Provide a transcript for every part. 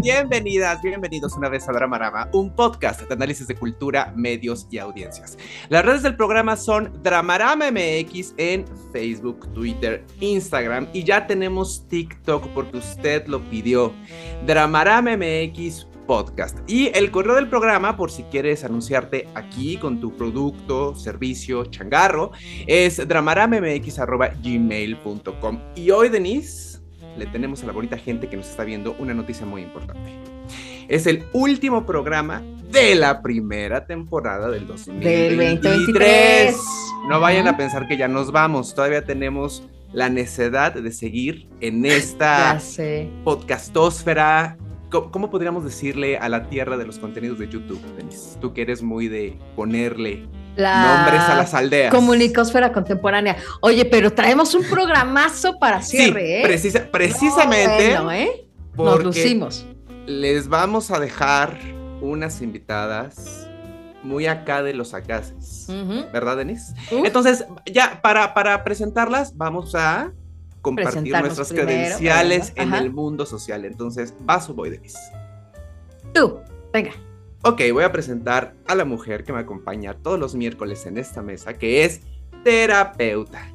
Bienvenidas, bienvenidos una vez a Dramarama, un podcast de análisis de cultura, medios y audiencias. Las redes del programa son Dramarama MX en Facebook, Twitter, Instagram y ya tenemos TikTok porque usted lo pidió. Dramarama MX podcast. Y el correo del programa, por si quieres anunciarte aquí con tu producto, servicio, changarro, es dramaramemx.gmail.com. Y hoy, Denise, le tenemos a la bonita gente que nos está viendo una noticia muy importante. Es el último programa de la primera temporada del 2023. 2023. No vayan a pensar que ya nos vamos, todavía tenemos la necesidad de seguir en esta podcastósfera. ¿Cómo, cómo podríamos decirle a la tierra de los contenidos de YouTube, Denise? Tú que eres muy de ponerle La nombres a las aldeas. Comunicósfera contemporánea. Oye, pero traemos un programazo para Sí, cierre, ¿eh? precisa- precisamente Bueno, ¿eh? Nos lucimos. les vamos a dejar unas invitadas muy acá de los acases. Ujú. ¿Verdad, Denise? Uf, Entonces, ya para, para presentarlas, vamos a compartir nuestras primero, credenciales en el mundo social. Entonces, vas o voy, Denise. tú, venga. Ok, voy a presentar a la mujer que me acompaña todos los miércoles en esta mesa, que es terapeuta,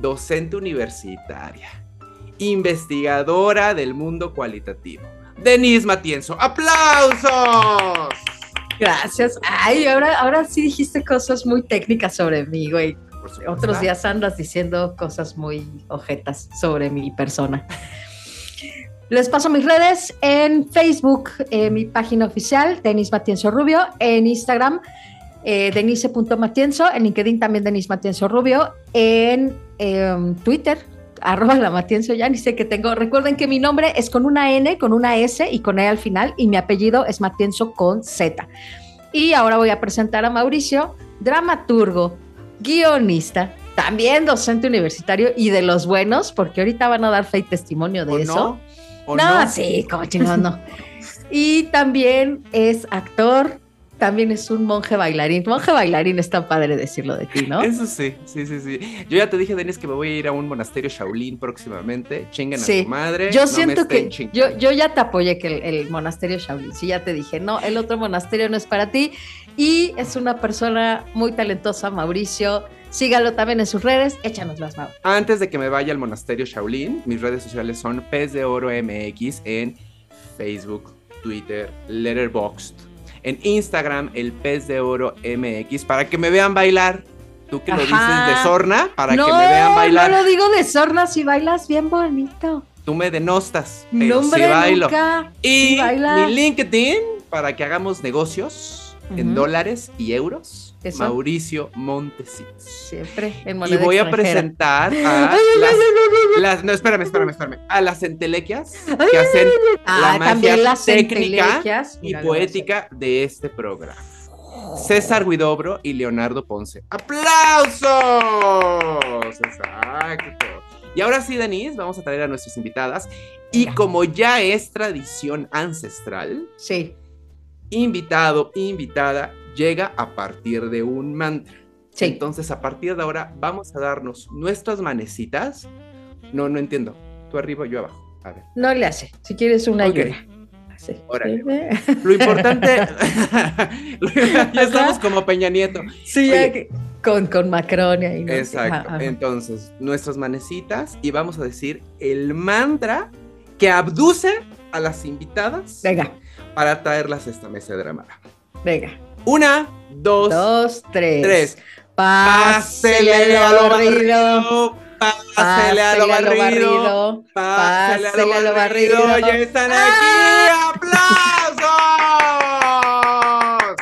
docente universitaria, investigadora del mundo cualitativo. Denise Matienzo, ¡aplausos! Gracias. Ay, ahora, ahora sí dijiste cosas muy técnicas sobre mí, güey. Otros días andas diciendo cosas muy ojetas sobre mi persona. Les paso mis redes en Facebook, eh, mi página oficial, Denis Matienzo Rubio, en Instagram, eh, denise.matienzo, en LinkedIn también Denis Matienzo Rubio, en em, Twitter, arroba la Matienzo, ya ni sé qué tengo. Recuerden que mi nombre es con una N, con una S y con E al final, y mi apellido es Matienzo con Z. Y ahora voy a presentar a Mauricio, dramaturgo, guionista, también docente universitario y de los buenos, porque ahorita van a dar fe y testimonio de ¿O eso. no? ¿O no, no? sí, como chingón, no. y también es actor, también es un monje bailarín. Monje bailarín está padre decirlo de ti, ¿no? Eso sí, sí, sí, sí. Yo ya te dije, Denise, que me voy a ir a un monasterio Shaolin próximamente. Chinguen Sí. a su madre. Yo no siento que yo, yo ya te apoyé que el, el monasterio Shaolin, sí, ya te dije, no, el otro monasterio no es para ti. Y es una persona muy talentosa, Mauricio. Sígalo también en sus redes, échanos las manos. Antes de que me vaya al monasterio Shaolin, mis redes sociales son Pez de Oro MX en Facebook, Twitter, Letterboxd. En Instagram, el Pez de Oro MX, para que me vean bailar. Tú que lo dices de sorna, para no, que me vean bailar. no lo digo de sorna, si bailas bien bonito. Tú me denostas, pero No, hombre, sí bailo. nunca. Y mi LinkedIn, para que hagamos negocios en dólares y euros. Eso. Mauricio Montesinos. Siempre en Y voy a presentar a las, no, espérame, espérame, espérame. A las entelequias que hacen Ah, la magia también las técnica y poética de este programa. César Guidobro y Leonardo Ponce. ¡Aplausos! Exacto. Y ahora sí, Denise, vamos a traer a nuestras invitadas. Y como ya es tradición ancestral, Sí, invitado, invitada, llega a partir de un mantra. sí. Entonces, a partir de ahora, vamos a darnos nuestras manecitas. No, no entiendo. Tú arriba, yo abajo. A ver. No le hace. Si quieres una Ok. ayuda. Sí. Órale. Lo importante. ya estamos como Peña Nieto. Sí, Oye. con, con Macron ahí. ¿no? Exacto. Ajá, ajá. Entonces, nuestras manecitas y vamos a decir el mantra que abduce a las invitadas Venga, para traerlas a esta mesa de drama. venga. Una, dos, Dos, tres. tres. Pásele a lo barrido. Pásele a lo barrido. Pásele a lo barrido. Ya están aquí. ¡Aplausos!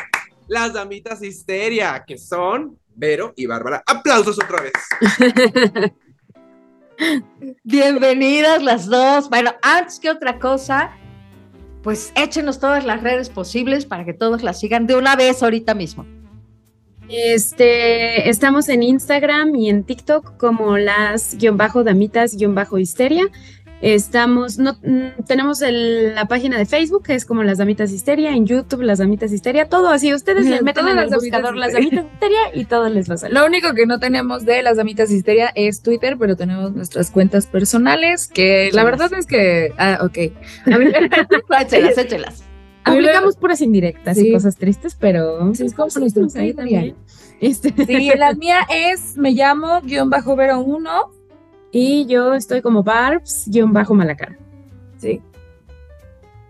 Las damitas histeria, que son Vero y Bárbara. ¡Aplausos otra vez! Bienvenidas las dos. Bueno, antes que otra cosa, pues échenos todas las redes posibles para que todos las sigan de una vez ahorita mismo. Este, estamos en Instagram y en TikTok como las-damitas-histeria. Estamos, no, mm, tenemos la página de Facebook, que es como Las Damitas Histeria, en YouTube Las Damitas Histeria, todo así. Ustedes les meten en el buscador Las Damitas Histeria y todo les va a salir. Lo único que no tenemos de Las Damitas Histeria es Twitter, pero tenemos nuestras cuentas personales, que la verdad es que, ah, ok. échelas, échelas. Publicamos puras indirectas y cosas tristes, pero sí, es como nuestro también. Este. Sí, la mía es, me llamo guion bajo Vero 1 y yo estoy como Barbs, guion bajo Malacara. Sí.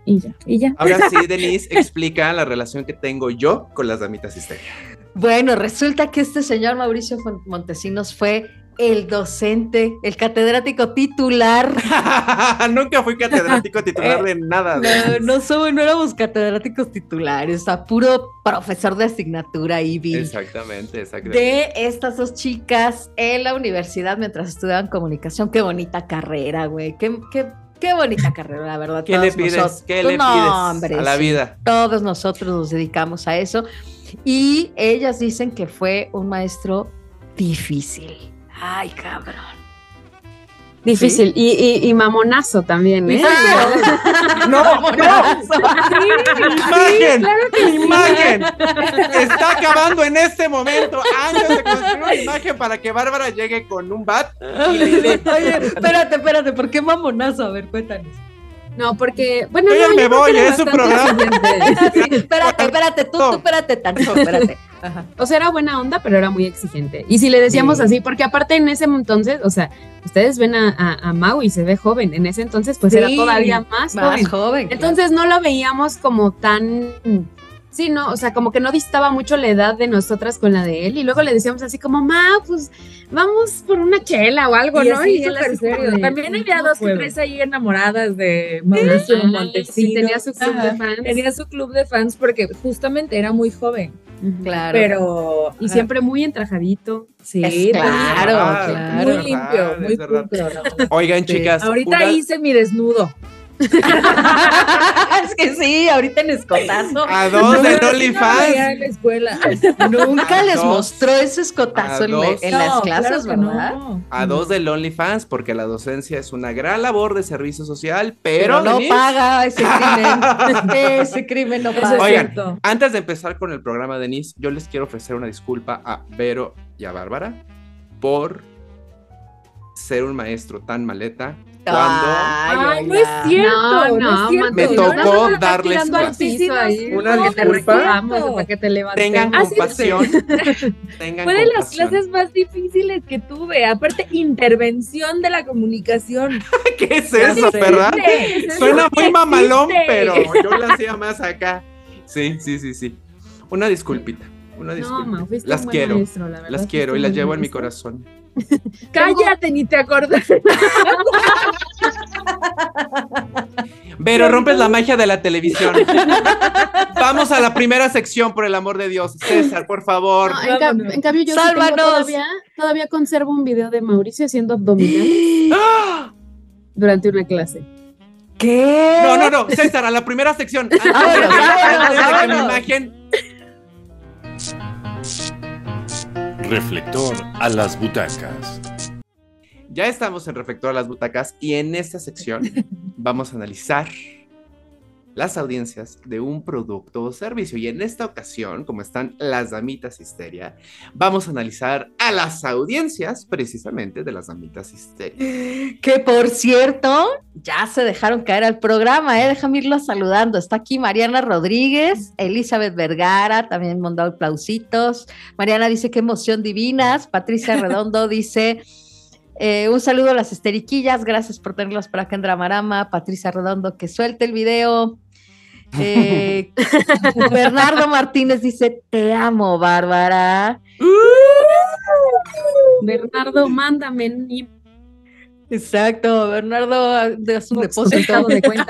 Y ya, y ya. Ahora sí, Denise, explica la relación que tengo yo con las damitas histeria. Bueno, resulta que este señor Mauricio Montesinos fue el docente, el catedrático titular. Nunca fui catedrático titular de nada. No, no, somos, no éramos catedráticos titulares, o puro profesor de asignatura y Exactamente, exactamente. De estas dos chicas en la universidad mientras estudiaban comunicación. Qué bonita carrera, güey. Qué, qué, bonita carrera, la verdad. ¿Qué le pides? ¿Qué le pides a la vida? Todos nosotros nos dedicamos a eso. Y ellas dicen que fue un maestro difícil Ay, cabrón. Difícil. Y, y, mamonazo también, ¿eh? No, mamonazo. imagen, imagen. Está acabando en este momento, antes de construir una imagen para que Bárbara llegue con un bat. Oye, espérate, espérate, ¿por qué mamonazo? A ver, cuéntanos. No, porque, bueno, yo me voy, es su programa. espérate, espérate, tú, tú espérate tanto, espérate. O sea, era buena onda, pero era muy exigente. Y si le decíamos así, porque aparte en ese entonces, o sea, ustedes ven a, a, Mau y se ve joven. En ese entonces, pues era todavía más, joven. Entonces no lo veíamos como tan Sí, no, o sea, como que no distaba mucho la edad de nosotras con la de él. Y luego le decíamos así como, ma, pues vamos por una chela o algo, ¿no? y él serio. También había dos o tres ahí enamoradas de Mauricio Montesinos. Sí, tenía su club de fans. Tenía su club de fans porque justamente era muy joven. Claro. Pero. Y siempre muy entrajadito. Sí, claro, claro. Muy limpio, muy limpio. Oigan, chicas. Ahorita hice mi desnudo. es que sí, ahorita en escotazo. A dos de OnlyFans. En la escuela. Nunca les mostró ese escotazo en, las clases, ¿verdad? A dos del OnlyFans, porque la docencia es una gran labor de servicio social, pero. no paga ese crimen. ese crimen no paga. Oigan, antes de empezar con el programa, Denise, yo les quiero ofrecer una disculpa a Vero y a Bárbara por ser un maestro tan maleta cuando Ay, no es cierto, no, no, me tocó darles una disculpa. Para que te Tengan compasión. tengan Fue de las clases más difíciles que tuve. Aparte, intervención de la comunicación. ¿Qué es eso, verdad? Suena muy mamalón, pero yo lo hacía más acá. Sí, sí, sí, sí. Una disculpita. Una disculpa. las quiero. las quiero y las llevo en mi corazón. Cállate, ni te acordas. Pero rompes la magia de la televisión. Vamos a la primera sección, por el amor de Dios. César, por favor. en, cambio, yo todavía, todavía conservo un video de Mauricio haciendo abdominales durante una clase. ¿Qué? No, no, no, César, a la primera sección. Antes, de que imagen Reflector a las butacas. Ya estamos en Reflector a las butacas y en esta sección vamos a analizar las audiencias de un producto o servicio. Y en esta ocasión, como están las damitas histeria, vamos a analizar a las audiencias precisamente de las damitas histeria. Que por cierto, ya se dejaron caer al programa, ¿eh? Déjame irlos saludando. Está aquí Mariana Rodríguez, Elizabeth Vergara, también mandó aplausitos. Mariana dice qué emoción divinas. Patricia Redondo dice. Eh, un saludo a las esteriquillas, gracias por tenerlos por acá en Dramarama. Patricia Redondo, que suelte el video. Eh, Bernardo Martínez dice, te amo, Bárbara. Bernardo, mándame. Exacto, Bernardo de su depósito de cuenta.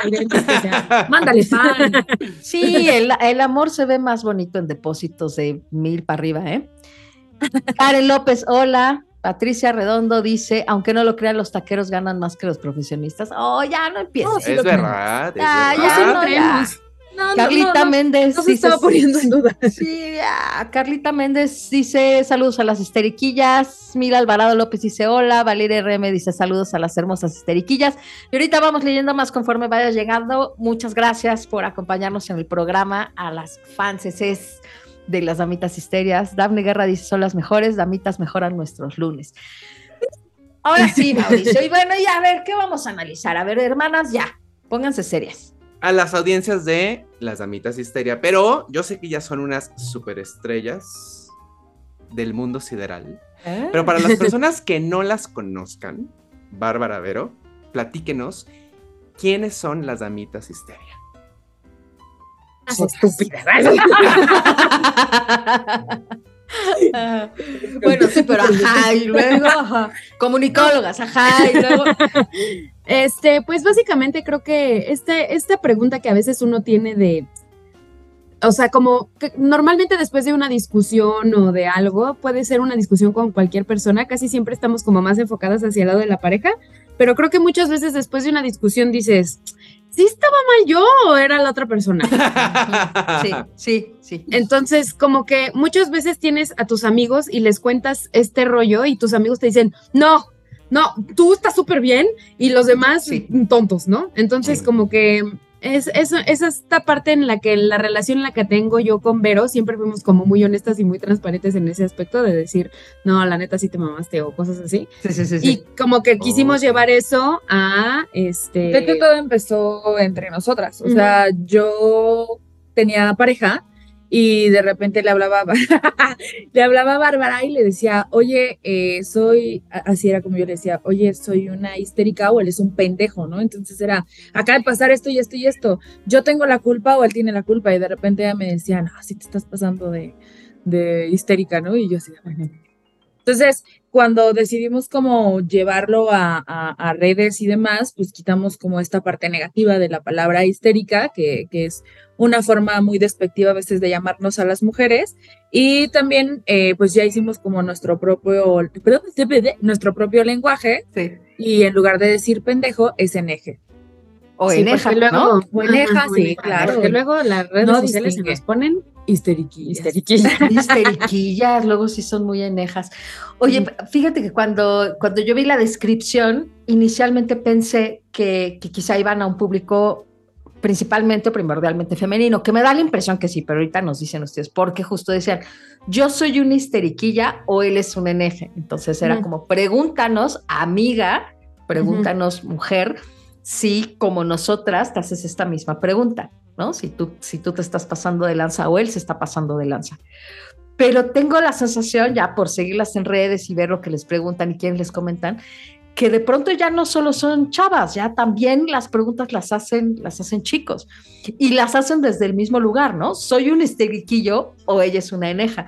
Mándale pan. Sí, el, el, amor se ve más bonito en depósitos de mil para arriba, ¿eh? Karen López, hola. Patricia Redondo dice, aunque no lo crean, los taqueros ganan más que los profesionistas. Oh, ya no empieces. es verdad, es verdad. Ya, no, Carlita Méndez. No se estaba poniendo en duda. Sí, Carlita Méndez dice saludos a las histeriquillas. Mila Alvarado López dice hola. Valeria RM dice saludos a las hermosas histeriquillas. Y ahorita vamos leyendo más conforme vaya llegando. Muchas gracias por acompañarnos en el programa. A las fans de las damitas histerias. Daphne Guerra dice son las mejores. Damitas mejoran nuestros lunes. Ahora sí, Mauricio. Y bueno, ya a ver, ¿qué vamos a analizar? A ver, hermanas, ya, pónganse serias a las audiencias de Las Damitas Histeria, pero yo sé que ya son unas superestrellas del mundo sideral. Ah. Pero para las personas que no las conozcan, Bárbara Vero, platíquenos quiénes son las Damitas Histeria. Estúpidas. bueno, sí, pero ajá, y luego, comunicólogas, ajá, y luego. Este, pues básicamente creo que este, esta pregunta que a veces uno tiene de, o sea, como normalmente después de una discusión o de algo, puede ser una discusión con cualquier persona, casi siempre estamos como más enfocadas hacia el lado de la pareja, pero creo que muchas veces después de una discusión dices, ¿sí estaba mal yo o era la otra persona? Sí, sí, sí. Entonces, como que muchas veces tienes a tus amigos y les cuentas este rollo y tus amigos te dicen, no, no, tú estás súper bien y los demás tontos, ¿no? Entonces, como que es, es, es, esta parte en la que la relación en la que tengo yo con Vero, siempre fuimos como muy honestas y muy transparentes en ese aspecto de decir, no, la neta sí te mamaste o cosas así. Sí, sí, sí. Y como que quisimos llevar eso a este. De que todo empezó entre nosotras. O sea, yo tenía pareja y de repente le hablaba, le hablaba a Bárbara y le decía, oye, eh, soy, así era como yo le decía, oye, soy una histérica o él es un pendejo, ¿no? Entonces era, acaba de pasar esto y esto y esto, yo tengo la culpa o él tiene la culpa y de repente ella me decía, no, si te estás pasando de, de histérica, ¿no? Y yo así, entonces, cuando decidimos como llevarlo a, a, redes y demás, pues quitamos como esta parte negativa de la palabra histérica, que, que es una forma muy despectiva a veces de llamarnos a las mujeres. Y también, eh, pues ya hicimos como nuestro propio, perdón, nuestro propio lenguaje. Y en lugar de decir pendejo, es eneje. O eneja, ¿no? O sí, claro. Porque luego las redes sociales se nos ponen histeriquillas. Histeriquillas. histeriquillas, luego sí son muy enejas. Oye, fíjate que cuando, cuando yo vi la descripción, inicialmente pensé que, que quizá iban a un público principalmente o primordialmente femenino, que me da la impresión que sí, pero ahorita nos dicen ustedes, porque justo decían, yo soy una histeriquilla o él es un NF. Entonces era como, pregúntanos, amiga, pregúntanos, mujer, si como nosotras te haces esta misma pregunta, ¿no? Si tú, si tú te estás pasando de lanza o él se está pasando de lanza. Pero tengo la sensación, ya por seguirlas en redes y ver lo que les preguntan y quién les comentan, que de pronto ya no solo son chavas, ya también las preguntas las hacen, las hacen chicos y las hacen desde el mismo lugar, ¿no? Soy un esteriquillo o ella es una eneja.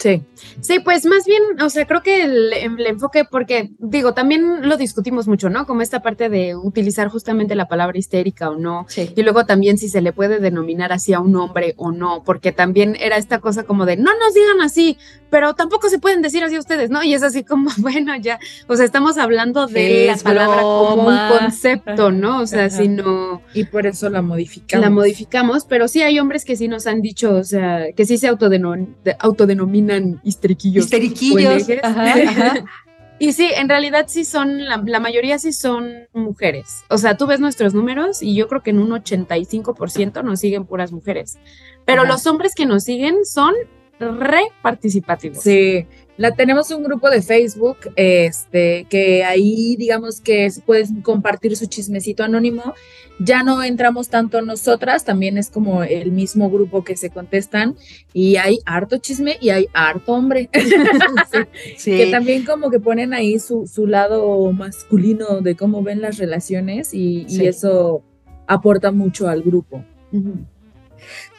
Sí. Sí, pues más bien, o sea, creo que el, enfoque, porque digo, también lo discutimos mucho, ¿no? Como esta parte de utilizar justamente la palabra histérica o no. Sí. Y luego también si se le puede denominar así a un hombre o no, porque también era esta cosa como de, no nos digan así, pero tampoco se pueden decir así a ustedes, ¿no? Y es así como, bueno, ya, o sea, estamos hablando de la palabra como un concepto, ¿no? O sea, si no... Y por eso la modificamos. La modificamos, pero sí hay hombres que sí nos han dicho, o sea, que sí se autodenominan histeriquillos. Histeriquillos. y sí, en realidad sí son, la, mayoría sí son mujeres. O sea, tú ves nuestros números y yo creo que en un 85% nos siguen puras mujeres. Pero los hombres que nos siguen son re participativos. Sí, la, tenemos un grupo de Facebook, este, que ahí digamos que puedes compartir su chismecito anónimo. Ya no entramos tanto nosotras, también es como el mismo grupo que se contestan y hay harto chisme y hay harto hombre. sí. Que también como que ponen ahí su, su, lado masculino de cómo ven las relaciones y, eso aporta mucho al grupo.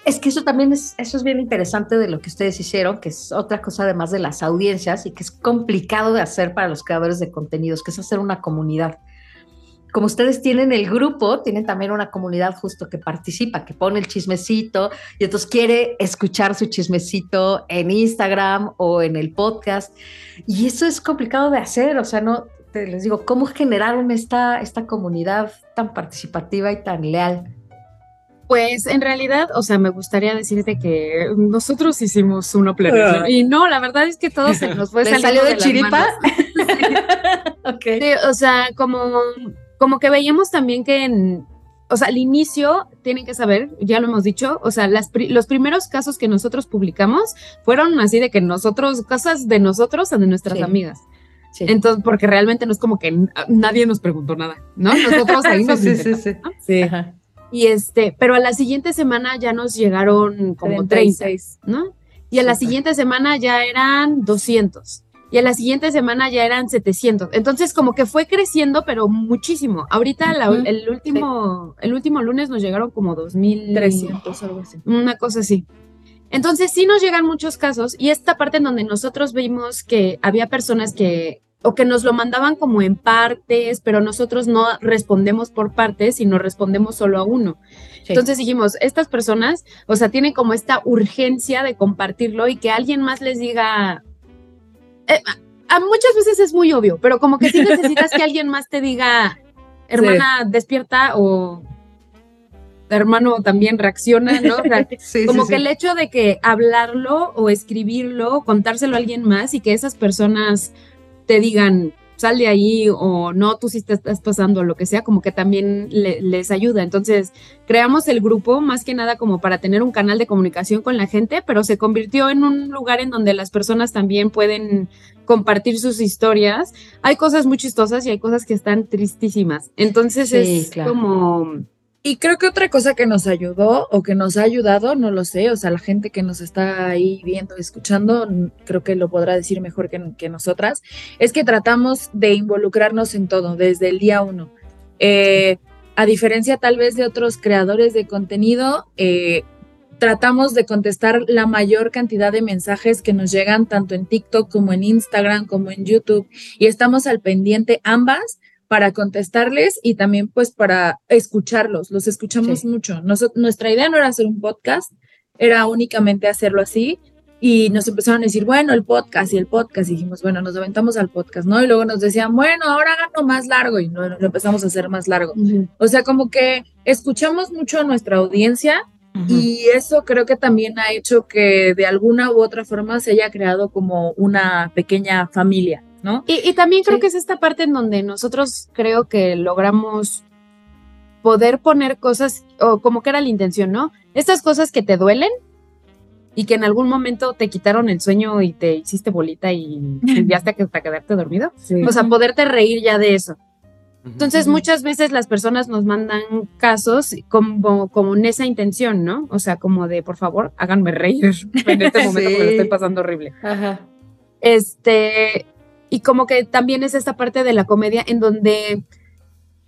Es que eso también es, eso es bien interesante de lo que ustedes hicieron, que es otra cosa además de las audiencias y que es complicado de hacer para los creadores de contenidos, que es hacer una comunidad. Como ustedes tienen el grupo, tienen también una comunidad justo que participa, que pone el chismecito y entonces quiere escuchar su chismecito en Instagram o en el podcast. Y eso es complicado de hacer, o sea, no, te, les digo, ¿cómo generaron esta, esta comunidad tan participativa y tan leal? Pues en realidad, o sea, me gustaría decirte que nosotros hicimos uno pleno. Y no, la verdad es que todo se nos fue saliendo de, chiripa. okay. o sea, como, como que veíamos también que en, o sea, al inicio tienen que saber, ya lo hemos dicho, o sea, las los primeros casos que nosotros publicamos fueron así de que nosotros, cosas de nosotros o de nuestras amigas. Entonces, porque realmente no es como que nadie nos preguntó nada, ¿no? Nosotros ahí nos sí, sí, sí, sí. Y este, pero a la siguiente semana ya nos llegaron como 36, ¿no? Y a la siguiente semana ya eran 200. Y a la siguiente semana ya eran 700. Entonces, como que fue creciendo, pero muchísimo. Ahorita el, último, el último lunes nos llegaron como 2300, algo así. Una cosa así. Entonces, sí nos llegan muchos casos. Y esta parte en donde nosotros vimos que había personas que o que nos lo mandaban como en partes, pero nosotros no respondemos por partes, sino respondemos solo a uno. Entonces dijimos, estas personas, o sea, tienen como esta urgencia de compartirlo y que alguien más les diga, eh, a muchas veces es muy obvio, pero como que sí necesitas que alguien más te diga, hermana, despierta o hermano también reacciona, ¿no? como que el hecho de que hablarlo o escribirlo, contárselo a alguien más y que esas personas te digan, sal de ahí o no, tú sí te estás pasando, lo que sea, como que también les ayuda. Entonces, creamos el grupo más que nada como para tener un canal de comunicación con la gente, pero se convirtió en un lugar en donde las personas también pueden compartir sus historias. Hay cosas muy chistosas y hay cosas que están tristísimas. Entonces, es como y creo que otra cosa que nos ayudó o que nos ha ayudado, no lo sé, o sea, la gente que nos está ahí viendo, escuchando, creo que lo podrá decir mejor que, nosotras, es que tratamos de involucrarnos en todo desde el día uno. Eh, a diferencia tal vez de otros creadores de contenido, eh, tratamos de contestar la mayor cantidad de mensajes que nos llegan tanto en TikTok como en Instagram como en YouTube y estamos al pendiente ambas para contestarles y también pues para escucharlos. Los escuchamos mucho. nuestra idea no era hacer un podcast, era únicamente hacerlo así. Y nos empezaron a decir, bueno, el podcast y el podcast. Y dijimos, bueno, nos aventamos al podcast, ¿no? Y luego nos decían, bueno, ahora háganlo más largo. Y lo, empezamos a hacer más largo. O sea, como que escuchamos mucho a nuestra audiencia y eso creo que también ha hecho que de alguna u otra forma se haya creado como una pequeña familia. ¿No? Y, también creo que es esta parte en donde nosotros creo que logramos poder poner cosas, o como que era la intención, ¿no? Estas cosas que te duelen y que en algún momento te quitaron el sueño y te hiciste bolita y hasta hasta quedarte dormido. O sea, poderte reír ya de eso. Entonces, muchas veces las personas nos mandan casos como, como en esa intención, ¿no? O sea, como de, por favor, háganme reír en este momento porque lo estoy pasando horrible. Ajá. Este, y como que también es esta parte de la comedia en donde,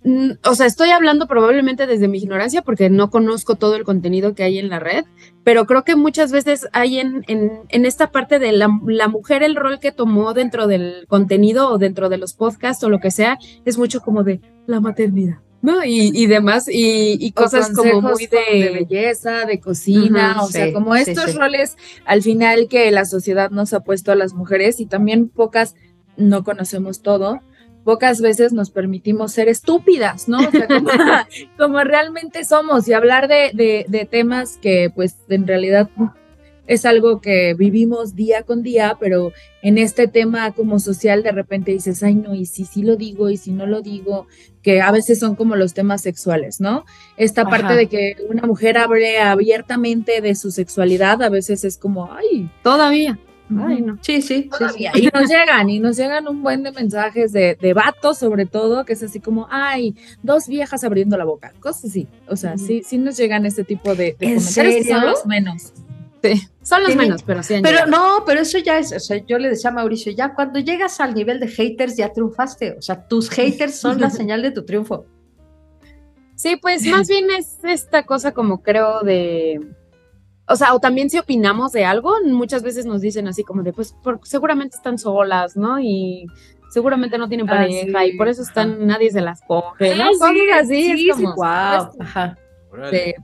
mm, o sea, estoy hablando probablemente desde mi ignorancia porque no conozco todo el contenido que hay en la red, pero creo que muchas veces hay en, en, esta parte de la, la, mujer el rol que tomó dentro del contenido o dentro de los podcasts o lo que sea, es mucho como de la maternidad. ¿no? Y, y demás, y, y cosas como muy de... belleza, de cocina, o sea, como estos roles al final que la sociedad nos ha puesto a las mujeres y también pocas no conocemos todo, pocas veces nos permitimos ser estúpidas, ¿no? O sea, como, realmente somos y hablar de, de, temas que pues en realidad es algo que vivimos día con día, pero en este tema como social de repente dices, ay no, y si sí lo digo y si no lo digo, que a veces son como los temas sexuales, ¿no? Esta parte de que una mujer hable abiertamente de su sexualidad a veces es como, ay, todavía. Ay, no. Sí, sí, sí, Y nos llegan, y nos llegan un buen de mensajes de, de vatos, sobre todo, que es así como, ay, dos viejas abriendo la boca, cosas así. O sea, sí, sí nos llegan este tipo de, comentarios son los menos. Sí, son los menos, pero sí. pero no, pero eso ya es, o sea, yo le decía a Mauricio, ya cuando llegas al nivel de haters ya triunfaste, o sea, tus haters son la señal de tu triunfo. Sí, pues más bien es esta cosa como creo de o sea, o también si opinamos de algo, muchas veces nos dicen así como de, pues seguramente están solas, ¿no? Y seguramente no tienen ah, pareja y por eso están, nadie se las coge, ¿no? Sí, así, es como, wow, ajá.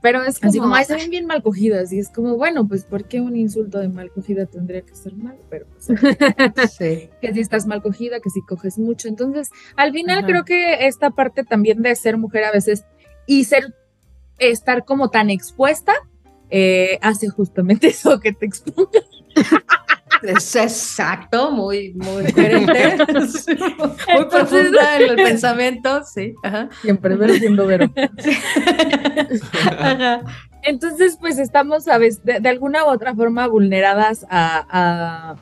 pero es como, así como, se ven bien mal cogidas y es como, bueno, pues ¿por qué un insulto de mal cogida tendría que ser mal? Pero pues, sí. que si estás mal cogida, que si coges mucho. Entonces, al final creo que esta parte también de ser mujer a veces y ser estar como tan expuesta eh, hace justamente eso que te exponga. Es exacto, muy, muy coherente, muy profunda en el pensamiento, sí. Siempre ver siendo vero. Entonces, pues estamos, ¿sabes? De, de, alguna u otra forma vulneradas a,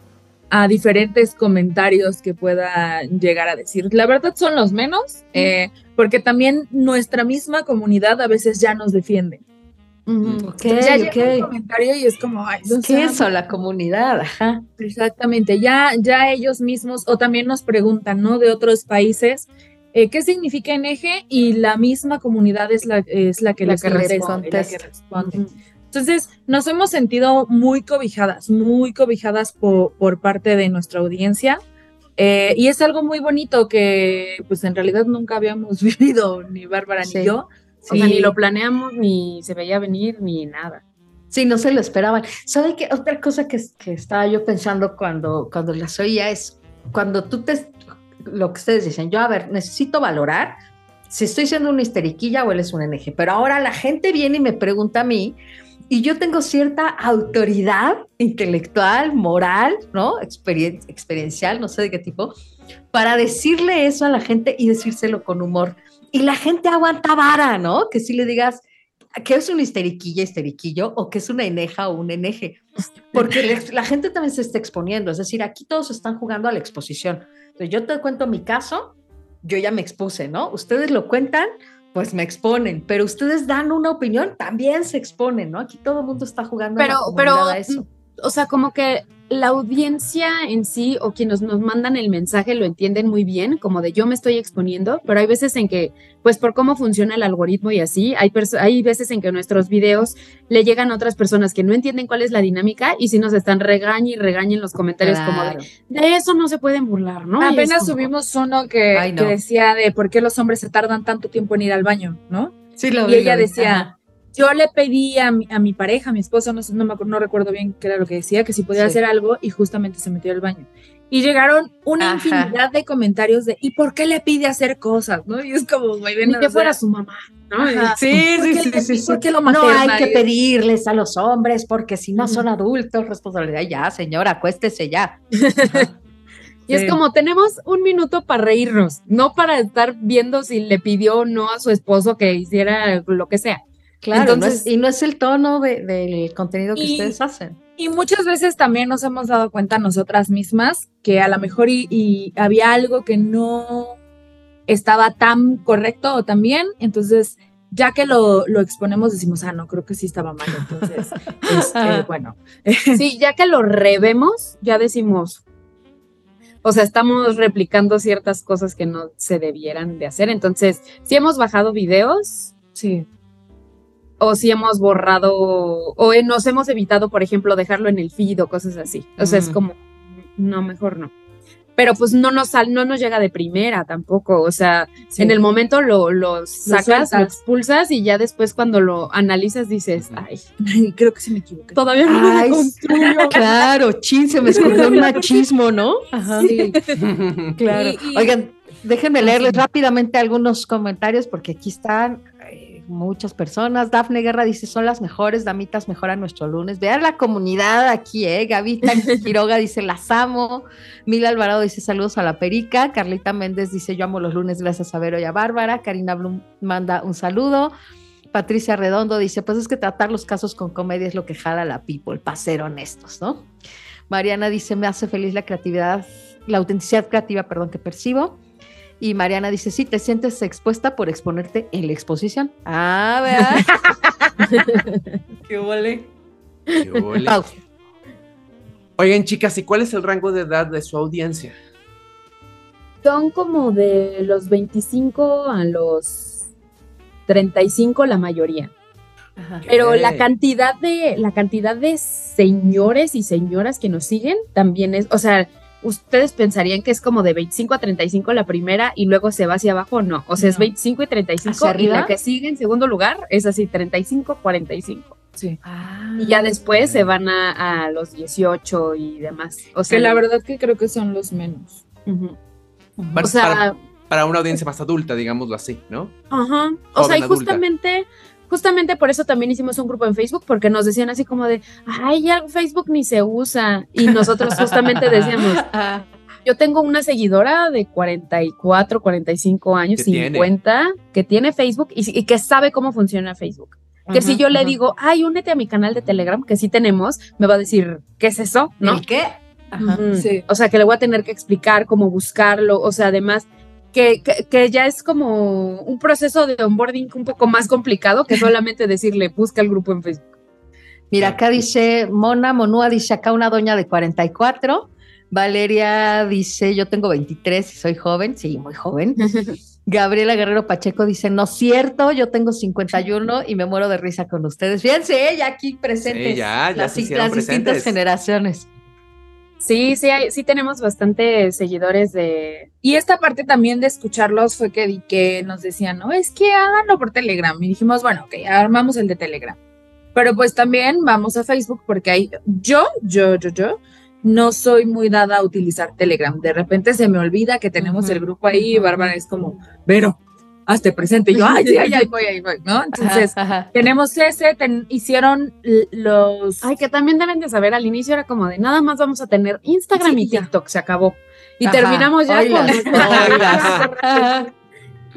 a, diferentes comentarios que pueda llegar a decir. La verdad son los menos, eh, porque también nuestra misma comunidad a veces ya nos defiende. Ya llega un comentario y es como, ay, ¿qué es eso? La comunidad, ajá. Exactamente, ya, ya ellos mismos, o también nos preguntan, ¿no? De otros países, eh, qué significa eje y la misma comunidad es la, es la que, les responde. Entonces, nos hemos sentido muy cobijadas, muy cobijadas por, por parte de nuestra audiencia. Eh, y es algo muy bonito que, pues en realidad nunca habíamos vivido, ni Bárbara ni yo. O sea, ni lo planeamos, ni se veía venir, ni nada. Sí, no se lo esperaban. ¿Sabe qué? Otra cosa que, que estaba yo pensando cuando, cuando las oía es cuando tú te, lo que ustedes dicen, yo a ver, necesito valorar si estoy siendo una histeriquilla o él es un NG, pero ahora la gente viene y me pregunta a mí y yo tengo cierta autoridad intelectual, moral, ¿no? experiencial, no sé de qué tipo, para decirle eso a la gente y decírselo con humor. Y la gente aguanta vara, ¿no? Que si le digas que es una histeriquilla, histeriquillo, o que es una eneja o un eneje, porque la gente también se está exponiendo, es decir, aquí todos están jugando a la exposición yo te cuento mi caso, yo ya me expuse, ¿no? Ustedes lo cuentan, pues me exponen, pero ustedes dan una opinión, también se exponen, ¿no? Aquí todo el mundo está jugando pero, pero, a eso. O sea, como que la audiencia en sí o quienes nos mandan el mensaje lo entienden muy bien, como de yo me estoy exponiendo, pero hay veces en que, pues por cómo funciona el algoritmo y así, hay, hay veces en que nuestros videos le llegan a otras personas que no entienden cuál es la dinámica y si nos están regañando y regañen los comentarios como de, de, eso no se pueden burlar, ¿no? Apenas subimos uno que, decía de por qué los hombres se tardan tanto tiempo en ir al baño, ¿no? Sí, lo Y ella decía yo le pedí a mi, a mi pareja, a mi esposo, no, no, no, recuerdo bien qué era lo que decía, que si podía hacer algo y justamente se metió al baño. Y llegaron una infinidad de comentarios de ¿y por qué le pide hacer cosas? ¿no? Y es como, muy bien. Ni que fuera su mamá. ¿no? Sí, sí, sí, sí, sí. ¿Por lo No hay que pedirles a los hombres porque si no son adultos, responsabilidad ya, señora, acuéstese ya. Y es como, tenemos un minuto para reírnos, no para estar viendo si le pidió o no a su esposo que hiciera lo que sea. Claro, y no es el tono del contenido que ustedes hacen. Y muchas veces también nos hemos dado cuenta nosotras mismas que a lo mejor y, había algo que no estaba tan correcto o tan bien, entonces ya que lo, lo, exponemos decimos, ah, no, creo que sí estaba mal, entonces, este, bueno. Sí, ya que lo revemos, ya decimos, o sea, estamos replicando ciertas cosas que no se debieran de hacer, entonces, si hemos bajado videos, sí o si hemos borrado o nos hemos evitado, por ejemplo, dejarlo en el feed o cosas así. O sea, es como, no, mejor no. Pero pues no nos, no nos llega de primera tampoco. O sea, en el momento lo, lo sacas, lo, expulsas y ya después cuando lo analizas dices, ay, creo que se me equivoqué. Todavía no lo construyo. Claro, chin, se me escondió un machismo, ¿no? Ajá. Sí. claro. Oigan, déjenme leerles rápidamente algunos comentarios porque aquí están muchas personas. Dafne Guerra dice, son las mejores, damitas mejoran nuestro lunes. Vean la comunidad aquí, ¿eh? Gavita Quiroga dice, las amo. Mila Alvarado dice, saludos a la perica. Carlita Méndez dice, yo amo los lunes, gracias a Vero y a Bárbara. Karina Blum manda un saludo. Patricia Redondo dice, pues es que tratar los casos con comedia es lo que jala la people, para ser honestos, ¿no? Mariana dice, me hace feliz la creatividad, la autenticidad creativa, perdón, que percibo. Y Mariana dice, sí, te sientes expuesta por exponerte en la exposición. Ah, ¿verdad? Qué huele. Qué huele. Oigan, chicas, ¿y cuál es el rango de edad de su audiencia? Son como de los 25 a los 35 la mayoría. Pero la cantidad de la cantidad de señores y señoras que nos siguen también es, o sea, ustedes pensarían que es como de 25 a 35 la primera y luego se va hacia abajo, no, o sea, es 25 y 35 y la que sigue en segundo lugar es así, 35, 45. Sí. y ya después se van a, los 18 y demás. O sea, la verdad que creo que son los menos. o sea, para, una audiencia más adulta, digámoslo así, ¿no? Ajá. O sea, y justamente justamente por eso también hicimos un grupo en Facebook, porque nos decían así como de, ay, ya Facebook ni se usa. Y nosotros justamente decíamos, yo tengo una seguidora de 44, 45 años, 50, que tiene Facebook y, que sabe cómo funciona Facebook. Que si yo le digo, ay, únete a mi canal de Telegram, que sí tenemos, me va a decir, ¿qué es eso? ¿No? qué? sí. O sea, que le voy a tener que explicar cómo buscarlo. O sea, además, que, que, ya es como un proceso de onboarding un poco más complicado que solamente decirle, busca el grupo en Facebook. Mira, acá dice Mona Monúa, dice acá una doña de 44 Valeria dice, yo tengo 23 y soy joven, sí, muy joven. Gabriela Guerrero Pacheco dice, no es cierto, yo tengo 51 y me muero de risa con ustedes. Fíjense, ya aquí presentes, ya, las, distintas generaciones. Sí, sí, sí tenemos bastantes seguidores de... Y esta parte también de escucharlos fue que, que nos decían, no, es que háganlo por Telegram. Y dijimos, bueno, ok, armamos el de Telegram. Pero pues también vamos a Facebook porque hay, yo, yo, yo, yo, no soy muy dada a utilizar Telegram. De repente se me olvida que tenemos el grupo ahí y Bárbara es como, Vero, hazte presente. Y yo, ay, ay, ay, voy, ahí voy, ¿no? Entonces, tenemos ese, hicieron los... Ay, que también deben de saber, al inicio era como de nada más vamos a tener Instagram y TikTok, se acabó. Y terminamos ya con...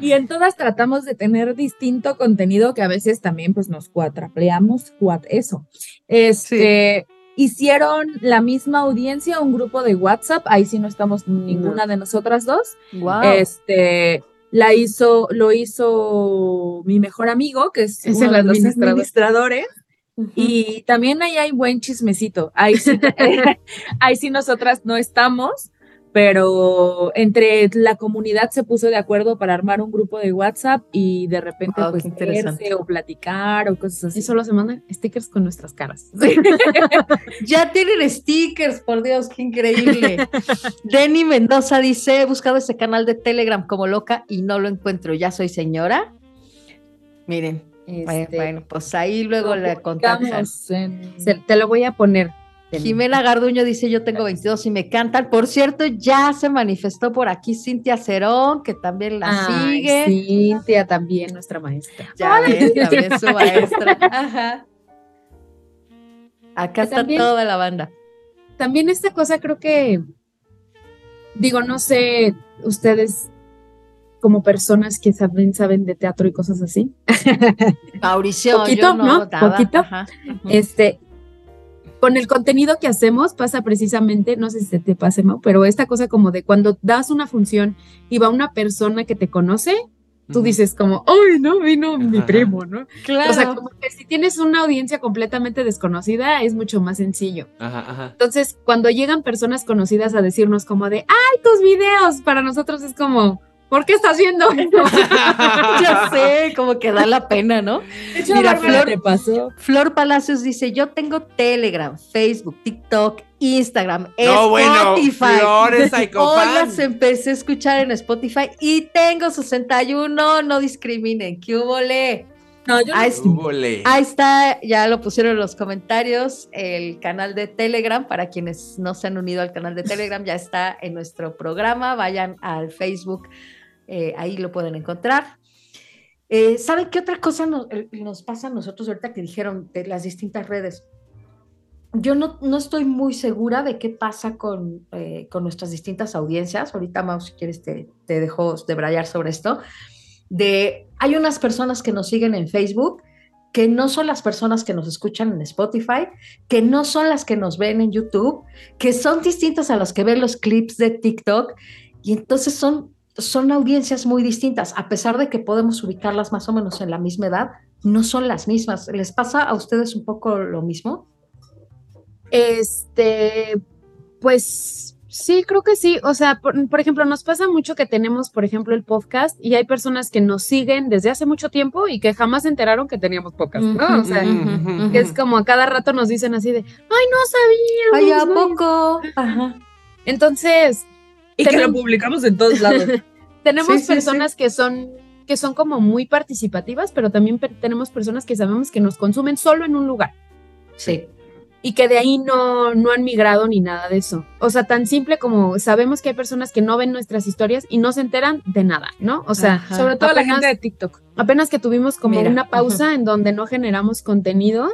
y en todas tratamos de tener distinto contenido que a veces también pues nos cuatrapleamos, eso. Este, hicieron la misma audiencia, un grupo de WhatsApp, ahí sí no estamos ninguna de nosotras dos. Este, la hizo, lo hizo mi mejor amigo, que es, uno de los administradores. Y también ahí hay buen chismecito. Ahí ahí sí nosotras no estamos, pero entre la comunidad se puso de acuerdo para armar un grupo de WhatsApp y de repente pues verse o platicar o cosas así. Y solo se mandan stickers con nuestras caras. ya tienen stickers, por Dios, qué increíble. Denny Mendoza dice, he buscado ese canal de Telegram como loca y no lo encuentro, ya soy señora. Miren, este, bueno, pues ahí luego le contamos. te lo voy a poner Jimena Garduño dice, yo tengo 22 y me cantan. Por cierto, ya se manifestó por aquí Cintia Cerón, que también la sigue. Cintia también, nuestra maestra. Ya ves, también su maestra. Ajá. Acá está toda la banda. También esta cosa creo que, digo, no sé, ustedes como personas que saben, saben de teatro y cosas así. Mauricio, poquito, no, Poquito. Este, con el contenido que hacemos pasa precisamente, no sé si se te pase, pero esta cosa como de cuando das una función y va una persona que te conoce, tú dices como, ¡ay, no! Vino mi primo, ¿no? Claro. O sea, como que si tienes una audiencia completamente desconocida, es mucho más sencillo. Ajá, ajá. Entonces, cuando llegan personas conocidas a decirnos como de, ¡ay, tus videos! Para nosotros es como, ¿por qué estás viendo esto? ya sé, como que da la pena, ¿no? Mira, Flor, te pasó? Flor Palacios dice, yo tengo Telegram, Facebook, TikTok, Instagram, no, Spotify. Bueno, Hoy las empecé a escuchar en Spotify y tengo 61, no discriminen, ¿qué hubo No, yo ahí, no. ahí está, ya lo pusieron en los comentarios, el canal de Telegram, para quienes no se han unido al canal de Telegram, ya está en nuestro programa, vayan al Facebook eh, ahí lo pueden encontrar. Eh, ¿Saben qué otra cosa eh, nos, pasa a nosotros ahorita que dijeron de las distintas redes? Yo no, no estoy muy segura de qué pasa con, con nuestras distintas audiencias. Ahorita, Mau, si quieres, te, te dejo debrayar sobre esto. De, hay unas personas que nos siguen en Facebook que no son las personas que nos escuchan en Spotify, que no son las que nos ven en YouTube, que son distintas a los que ven los clips de TikTok. Y entonces son son audiencias muy distintas, a pesar de que podemos ubicarlas más o menos en la misma edad, no son las mismas. ¿Les pasa a ustedes un poco lo mismo? Este, pues sí, creo que sí. O sea, por, ejemplo, nos pasa mucho que tenemos, por ejemplo, el podcast y hay personas que nos siguen desde hace mucho tiempo y que jamás se enteraron que teníamos podcast, ¿no? O sea, que es como a cada rato nos dicen así de, ay, no sabía. Ay, ¿a poco? Ajá. Entonces, y que lo publicamos en todos lados. tenemos personas que son que son como muy participativas, pero también tenemos personas que sabemos que nos consumen solo en un lugar. Sí. y que de ahí no, no han migrado ni nada de eso. O sea, tan simple como sabemos que hay personas que no ven nuestras historias y no se enteran de nada, ¿no? O sea, sobre todo la gente de TikTok. Apenas que tuvimos como una pausa en donde no generamos contenido.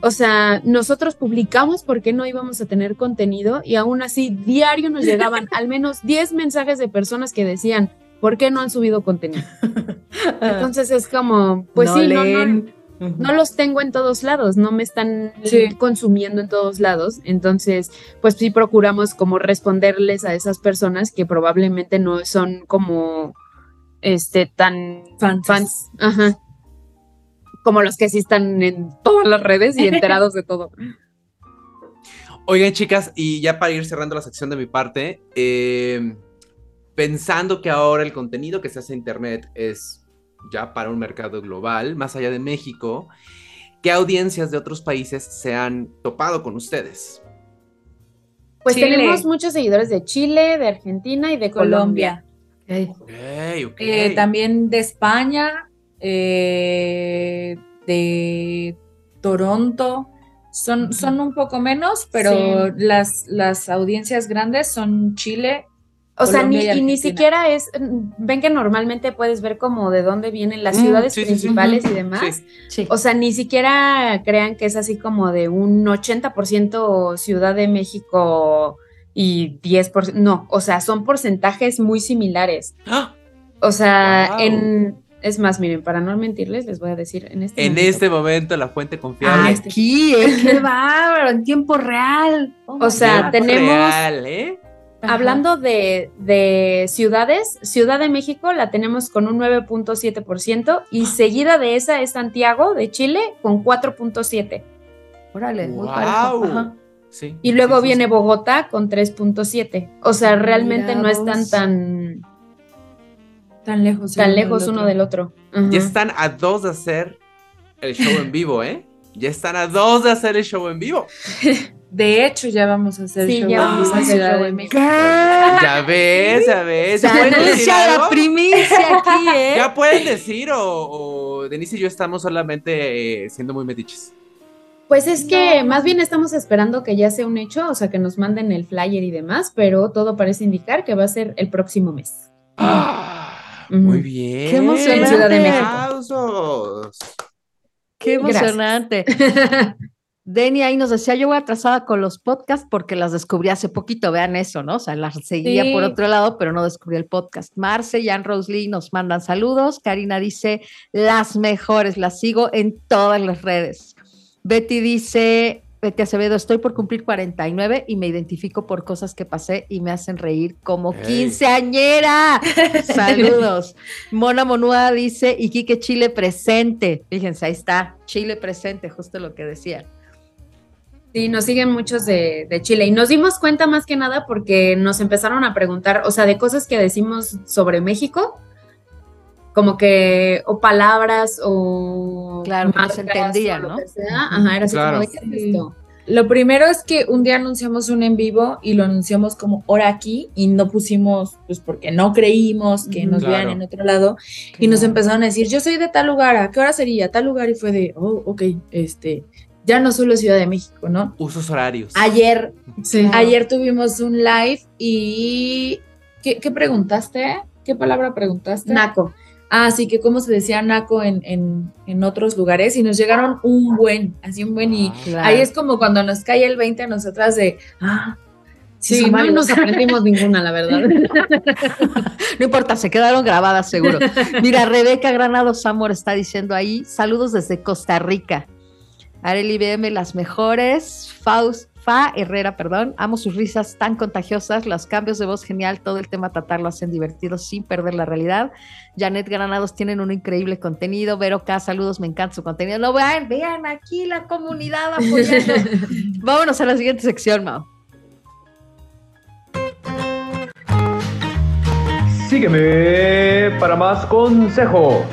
O sea, nosotros publicamos porque no íbamos a tener contenido y aún así diario nos llegaban al menos 10 mensajes de personas que decían, ¿por qué no han subido contenido? Entonces es como, pues sí, no, no, no los tengo en todos lados, no me están consumiendo en todos lados. Entonces, pues sí procuramos como responderles a esas personas que probablemente no son como este tan fans, como los que sí están en todas las redes y enterados de todo. Oigan, chicas, y ya para ir cerrando la sección de mi parte, eh, pensando que ahora el contenido que se hace en internet es ya para un mercado global, más allá de México, ¿qué audiencias de otros países se han topado con ustedes? Pues tenemos muchos seguidores de Chile, de Argentina y de Colombia. Eh, también de España, eh, de Toronto. Son, son un poco menos, pero las, las audiencias grandes son Chile, o sea, ni, y ni siquiera es, ven que normalmente puedes ver como de dónde vienen las mm, ciudades principales y demás. O sea, ni siquiera crean que es así como de un 80% Ciudad de México y 10%, no, o sea, son porcentajes muy similares. ¡Ah! O sea, en, es más, miren, para no mentirles, les voy a decir en este En momento. este momento la fuente confiable. Aquí, ¿eh? qué bárbaro, en tiempo real. o sea, tenemos real, ¿eh? Hablando de, ciudades, Ciudad de México la tenemos con un 9.7% y seguida de esa es Santiago de Chile con 4.7%. Órale, muy Sí, y luego viene Bogotá con 3.7. O sea, realmente no están tan tan lejos, tan lejos uno del otro. Ya están a dos de hacer el show en vivo, ¿eh? Ya están a dos de hacer el show en vivo. De hecho, ya vamos a hacer sí, ya vamos a hacer show en México. Ya ves, ya ves. ¿Ya pueden decir la primicia aquí, ¿eh? Ya pueden decir, o, Denise y yo estamos solamente eh, siendo muy metiches. Pues es que más bien estamos esperando que ya sea un hecho, o sea, que nos manden el flyer y demás, pero todo parece indicar que va a ser el próximo mes. Ah, muy bien. Qué emocionante. Ciudad de México. Qué emocionante. Denny ahí nos decía, yo voy atrasada con los podcasts porque las descubrí hace poquito, vean eso, ¿no? O sea, las seguía por otro lado, pero no descubrí el podcast. Marce, Jan Rosely nos mandan saludos. Karina dice, las mejores, las sigo en todas las redes. Betty dice, Betty Acevedo, estoy por cumplir 49 y me identifico por cosas que pasé y me hacen reír como quinceañera. Saludos. Mona Monúa dice, y Quique Chile presente. Fíjense, ahí está, Chile presente, justo lo que decía. Sí, nos siguen muchos de, Chile y nos dimos cuenta más que nada porque nos empezaron a preguntar, o sea, de cosas que decimos sobre México, como que, o palabras, o... Claro, más se entendía, ¿no? Ajá, era así como, esto? Lo primero es que un día anunciamos un en vivo y lo anunciamos como hora aquí y no pusimos, pues porque no creímos que nos vean en otro lado y nos empezaron a decir, yo soy de tal lugar, ¿a qué hora sería? Tal lugar y fue de, oh, ok, este, ya no solo Ciudad de México, ¿no? Usos horarios. Ayer, ayer tuvimos un live y ¿qué, preguntaste? ¿Qué palabra preguntaste? Naco. Ah, sí, que cómo se decía Naco en, otros lugares y nos llegaron un buen, así un buen y ah, ahí es como cuando nos cae el 20 a nosotras de, ah, Sí, no nos aprendimos ninguna, la verdad. no importa, se quedaron grabadas seguro. Mira, Rebeca Granados Amor está diciendo ahí, saludos desde Costa Rica. Areli BM, las mejores. Faust, Fa Herrera, perdón. Amo sus risas tan contagiosas, los cambios de voz genial, todo el tema tratar lo hacen divertido sin perder la realidad. Janet Granados tienen un increíble contenido. Vero K, saludos, me encanta su contenido. No vean, vean aquí la comunidad apoyando. Vámonos a la siguiente sección, Mao. Sígueme para más consejo.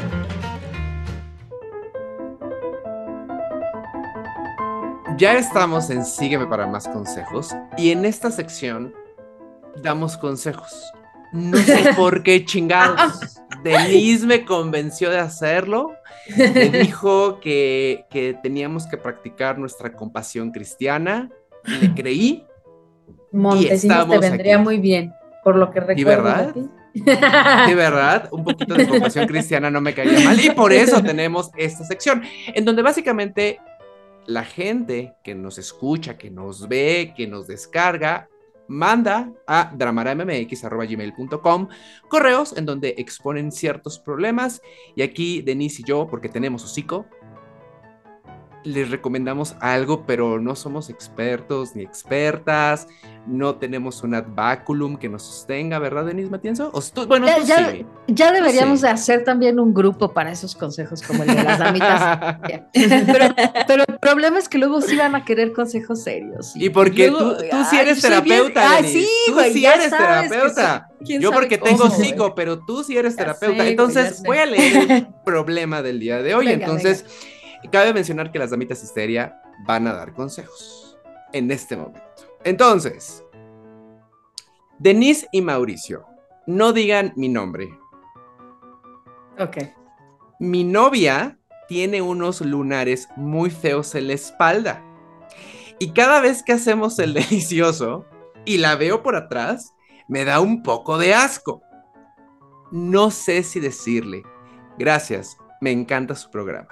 Ya estamos en Sígueme para más consejos y en esta sección damos consejos. No sé por qué chingados. Denise me convenció de hacerlo. Me dijo que, teníamos que practicar nuestra compasión cristiana. Le creí. Montesinos te vendría muy bien, por lo que recuerdo. ¿Y verdad? De verdad, un poquito de compasión cristiana no me caería mal. Y por eso tenemos esta sección, en donde básicamente la gente que nos escucha, que nos ve, que nos descarga, manda a dramarammx.gmail.com correos en donde exponen ciertos problemas. Y aquí Denise y yo, porque tenemos hocico, les recomendamos algo, pero no somos expertos ni expertas, no tenemos un advaculum que nos sostenga, ¿verdad, Denise Matienzo? bueno, ya, ya, deberíamos de hacer también un grupo para esos consejos como el de las damitas. pero, el problema es que luego sí van a querer consejos serios. Y, porque tú, tú sí eres terapeuta, sí, tú sí eres terapeuta. Yo porque tengo psico, pero tú sí eres terapeuta. Entonces voy a leer el problema del día de hoy. Entonces... Cabe mencionar que las damitas histeria van a dar consejos en este momento. Entonces, Denise y Mauricio, no digan mi nombre. Ok. Mi novia tiene unos lunares muy feos en la espalda. Y cada vez que hacemos el delicioso y la veo por atrás, me da un poco de asco. No sé si decirle. Gracias, me encanta su programa.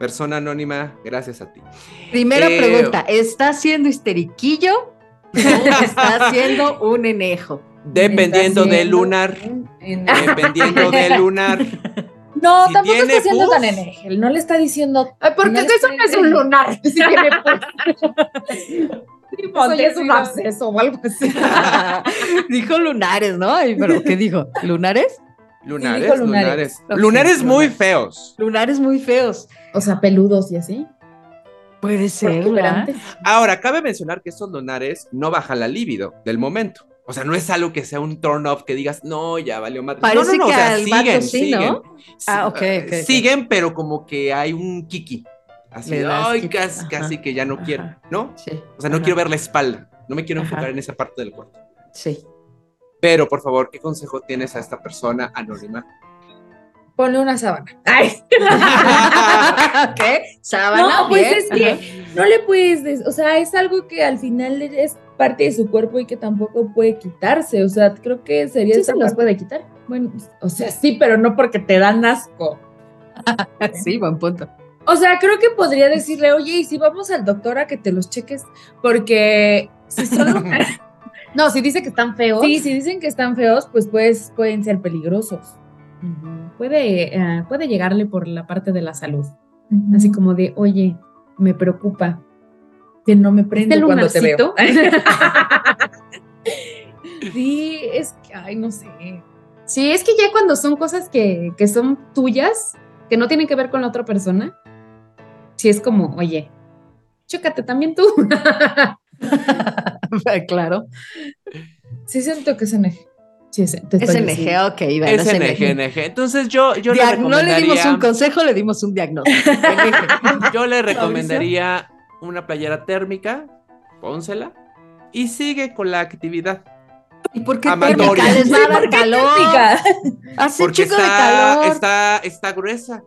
Persona anónima, gracias a ti. Primera eh, pregunta, ¿está siendo histeriquillo o está haciendo un enejo? Dependiendo del lunar. Dependiendo del lunar. No, tampoco está siendo tan enejo. No le está diciendo. porque eso no es un lunar. Sí tiene es un absceso o algo así. dijo lunares, ¿no? Pero, ¿qué dijo? ¿Lunares? Lunares, lunares. Lunares, muy feos. Lunares muy feos. O sea, peludos y así. Puede ser. Ahora, cabe mencionar que estos lunares no bajan la libido del momento. O sea, no es algo que sea un turn off que digas, no, ya valió más. Parece no, no, no, o sea, siguen, siguen. Ah, ok, Siguen, pero como que hay un kiki. Así, ay, casi, casi, que ya no quiero, ¿no? Sí. O sea, no quiero ver la espalda. No me quiero enfocar en esa parte del cuerpo. Sí. Pero, por favor, ¿qué consejo tienes a esta persona anónima? Ponle una sábana. Ay. ¿Qué? ¿Sábana? No, pues es que no le puedes, o sea, es algo que al final es parte de su cuerpo y que tampoco puede quitarse. O sea, creo que sería. Sí, se las puede quitar. Bueno, o sea, sí, pero no porque te dan asco. sí, buen punto. O sea, creo que podría decirle, oye, y si vamos al doctor a que te los cheques, porque si son No, si dice que están feos. Sí, si dicen que están feos, pues, pues pueden ser peligrosos. Puede, eh, puede llegarle por la parte de la salud. Así como de, oye, me preocupa que no me prende cuando te veo. sí, es que, ay, no sé. Sí, es que ya cuando son cosas que, que son tuyas, que no tienen que ver con la otra persona, sí es como, oye, chécate también tú. claro. Sí siento que es NG. Sí, es, NG, ok. es NG, NG. Entonces yo, yo le recomendaría... No le dimos un consejo, le dimos un diagnóstico. yo le recomendaría una playera térmica, pónsela, y sigue con la actividad. ¿Y por qué térmica? Les va a dar calor. Así Porque está, de calor. Está, está gruesa.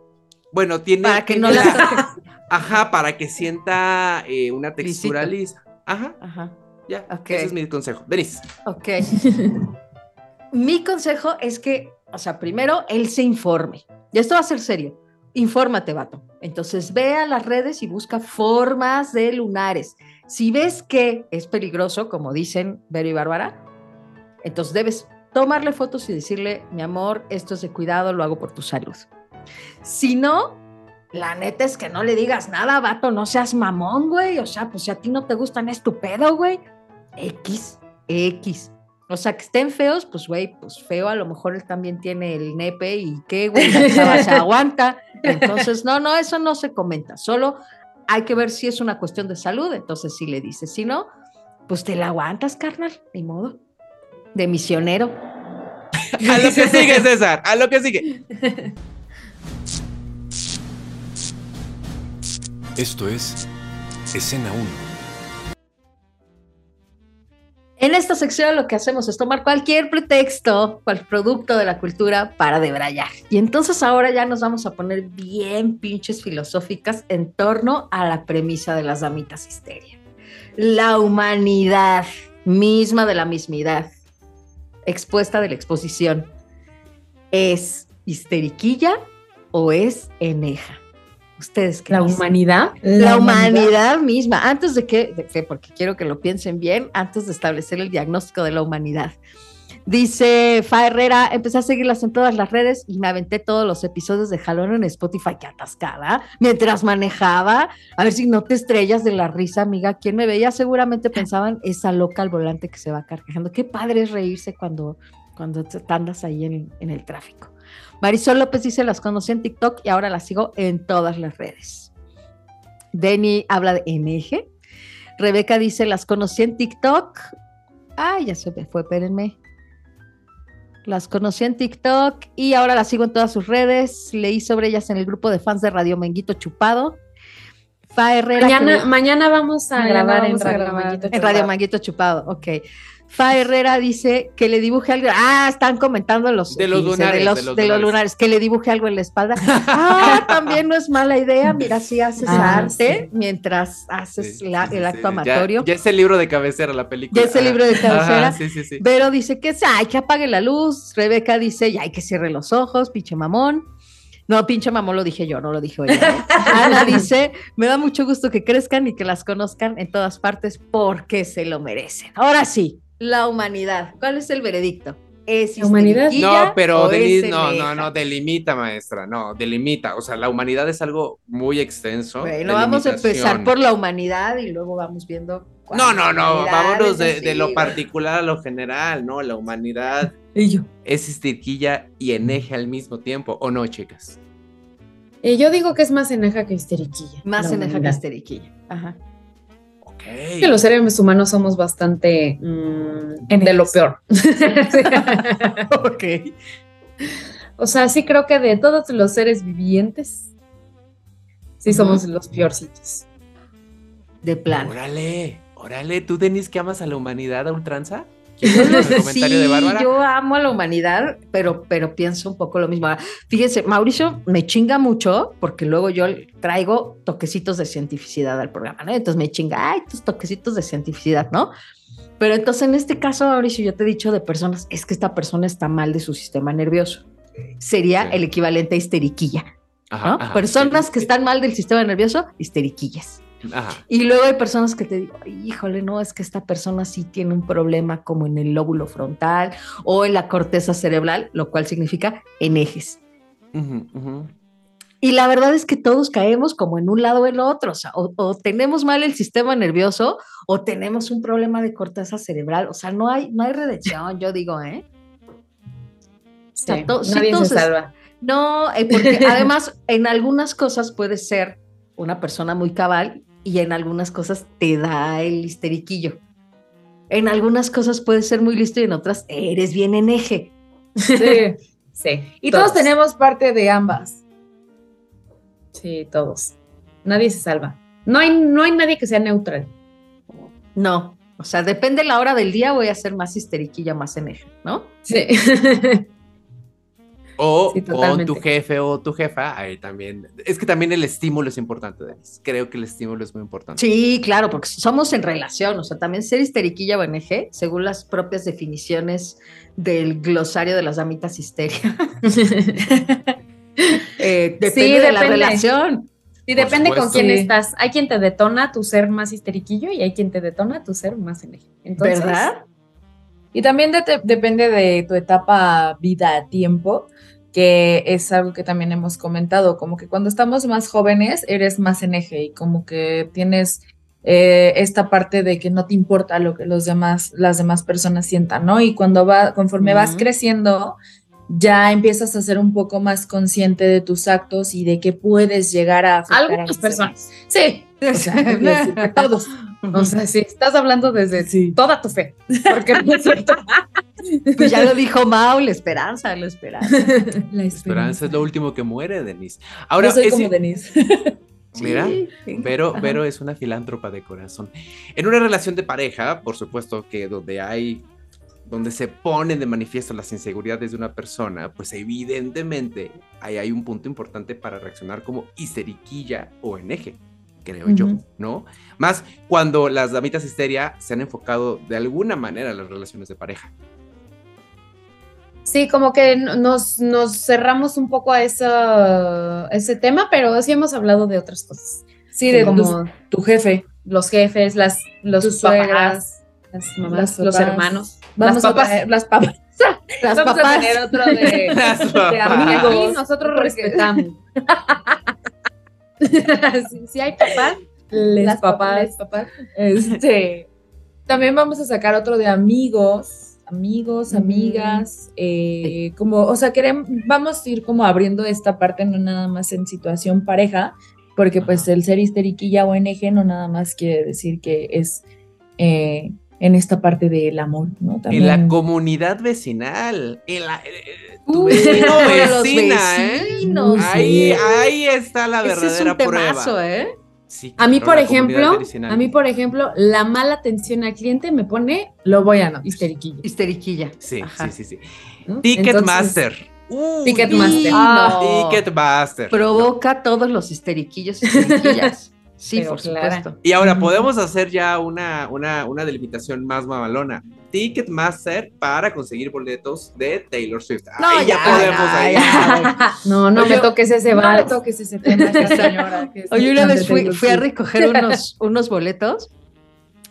Bueno, tiene... Para que no la Ajá, para que sienta eh, una textura lisa. Ajá. Ajá. Ya, ese es mi consejo. Denis. Ok. Mi consejo es que, o sea, primero, él se informe. Y esto va a ser serio. Infórmate, vato. Entonces, ve a las redes y busca formas de lunares. Si ves que es peligroso, como dicen Vero y Bárbara, entonces debes tomarle fotos y decirle, mi amor, esto es de cuidado, lo hago por tu salud. Si no, la neta es que no le digas nada, vato, no seas mamón, güey. O sea, pues si a ti no te gustan, es tu pedo, güey. X, X. O sea, que estén feos, pues, güey, pues feo, a lo mejor él también tiene el nepe y qué, güey, se aguanta. Entonces, no, no, eso no se comenta. Solo hay que ver si es una cuestión de salud. Entonces, si le dices, si no, pues te la aguantas, carnal, ni modo. De misionero. A lo que sigue, César, a lo que sigue. Esto es Escena 1. En esta sección lo que hacemos es tomar cualquier pretexto, cualquier producto de la cultura para debrayar. Y entonces ahora ya nos vamos a poner bien pinches filosóficas en torno a la premisa de las damitas histeria. La humanidad misma de la mismidad, expuesta de la exposición, ¿es histeriquilla o es eneja? ¿Ustedes qué ¿La humanidad? La, humanidad, misma, antes de que, porque quiero que lo piensen bien, antes de establecer el diagnóstico de la humanidad. Dice Fa Herrera, empecé a seguirlas en todas las redes y me aventé todos los episodios de Jalón en Spotify, que atascada, mientras manejaba. A ver si no te estrellas de la risa, amiga. Quien me veía seguramente pensaban, esa loca al volante que se va carcajando. Qué padre es reírse cuando, cuando te andas ahí en, en el tráfico. Marisol López dice, las conocí en TikTok y ahora las sigo en todas las redes. Denny habla de NG. Rebeca dice, las conocí en TikTok. Ay, ya se me fue, espérenme. Las conocí en TikTok y ahora las sigo en todas sus redes. Leí sobre ellas en el grupo de fans de Radio Menguito Chupado. Fa Herrera. Mañana, vamos a grabar, en, Radio Manguito en Radio Manguito Chupado. Ok. Fa Herrera dice que le dibuje algo. Ah, están comentando los, de los, lunares, de los, lunares. Que le dibuje algo en la espalda. Ah, también no es mala idea. Mira, si haces ah, arte mientras haces el acto amatorio. Ya, es el libro de cabecera la película. Ya es el libro de cabecera. sí, sí, sí. Pero dice que hay que apague la luz. Rebeca dice, ya hay que cierre los ojos, pinche mamón. No, pinche mamón lo dije yo, no lo dijo ella. ¿eh? Ana dice, me da mucho gusto que crezcan y que las conozcan en todas partes porque se lo merecen. Ahora sí, la humanidad. ¿Cuál es el veredicto? ¿Es la humanidad? No, pero no, no, no, delimita, maestra, no, delimita. O sea, la humanidad es algo muy extenso. Bueno, vamos a empezar por la humanidad y luego vamos viendo. No, no, no, vámonos de, lo particular a lo general, ¿no? La humanidad es histeriquilla y eneja al mismo tiempo, ¿o no, chicas? Eh, yo digo que es más eneja que histeriquilla. Más eneja que histeriquilla. Ajá. Que los seres humanos somos bastante mm, de lo peor. ok. O sea, sí creo que de todos los seres vivientes, sí somos los peorcitos. De plan. Órale, órale, ¿tú, Denis, que amas a la humanidad a ultranza? sí, yo amo a la humanidad, pero, pero pienso un poco lo mismo. Fíjense, Mauricio me chinga mucho porque luego yo traigo toquecitos de cientificidad al programa, ¿no? Entonces me chinga, ay, tus toquecitos de cientificidad, ¿no? Pero entonces en este caso, Mauricio, yo te he dicho de personas, es que esta persona está mal de su sistema nervioso. Sería el equivalente a histeriquilla. ¿no? personas que están mal del sistema nervioso, histeriquillas. Y luego hay personas que te digo, híjole, no, es que esta persona sí tiene un problema como en el lóbulo frontal o en la corteza cerebral, lo cual significa en ejes. Y la verdad es que todos caemos como en un lado o en el otro, o sea, o, tenemos mal el sistema nervioso o tenemos un problema de corteza cerebral, o sea, no hay, no hay redención, yo digo, ¿eh? Sí, nadie se salva. No, eh, porque además en algunas cosas puede ser una persona muy cabal y en algunas cosas te da el histeriquillo. En algunas cosas puedes ser muy listo y en otras eres bien en eje. Sí, sí. Y todos. tenemos parte de ambas. Sí, todos. Nadie se salva. No hay, no hay nadie que sea neutral. No, o sea, depende la hora del día, voy a ser más histeriquilla, más en eje, ¿no? Sí. O con tu jefe o tu jefa, ahí también. Es que también el estímulo es importante, Denis. Creo que el estímulo es muy importante. Sí, claro, porque somos en relación, o sea, también ser histeriquilla o NG, según las propias definiciones del glosario de las damitas histeria. eh, depende de la relación. Sí, depende con quién estás. Hay quien te detona tu ser más histeriquillo y hay quien te detona tu ser más NG. Entonces, ¿Verdad? Y también depende de tu etapa vida-tiempo, que es algo que también hemos comentado, como que cuando estamos más jóvenes eres más en eje y como que tienes eh, esta parte de que no te importa lo que los demás, las demás personas sientan, ¿no? Y cuando va, conforme vas creciendo, ya empiezas a ser un poco más consciente de tus actos y de que puedes llegar a algunas personas. Sí, todos. O sea, sí, estás hablando desde toda tu fe. Porque no es cierto. Pues ya lo dijo Mau, la esperanza, la esperanza. La esperanza, es lo último que muere, Denise. Ahora, Yo soy como Denise. Mira, pero Vero es una filántropa de corazón. En una relación de pareja, por supuesto que donde hay donde se ponen de manifiesto las inseguridades de una persona, pues evidentemente ahí hay un punto importante para reaccionar como histeriquilla o eneje, creo yo, ¿no? Más cuando las damitas histeria se han enfocado de alguna manera en las relaciones de pareja. Sí, como que nos, nos cerramos un poco a, ese tema, pero sí hemos hablado de otras cosas. Sí, de como tu jefe, los jefes, las, los papás, las mamás, los hermanos. Vamos las papas. A las papas. Las Vamos a tener otro de, de amigos. nosotros respetamos. si, hay papás, las papás. papás. Este, también vamos a sacar otro de amigos, amigos, amigas, eh, como, o sea, queremos, vamos a ir como abriendo esta parte, no nada más en situación pareja, porque pues el ser histeriquilla o NG no nada más quiere decir que es eh, en esta parte del amor, ¿no? En la comunidad vecinal, en la, eh, tu vecino, vecina, ¿eh? Ahí, ahí está la verdadera Ese es un prueba. ¿eh? a mí, por ejemplo, a mí, por ejemplo, la mala atención al cliente me pone, lo voy a no, histeriquilla. Histeriquilla. Sí, sí, sí, sí. Ticketmaster. Ticketmaster. Ticketmaster. Provoca todos los histeriquillos y histeriquillas. Sí, por supuesto. Y ahora podemos hacer ya una, una, una delimitación más mamalona. Ticketmaster para conseguir boletos de Taylor Swift. No, ya, podemos ahí. No, no me toques ese bar. No me toques ese tema, señora. Oye, una vez fui, fui a recoger unos, unos boletos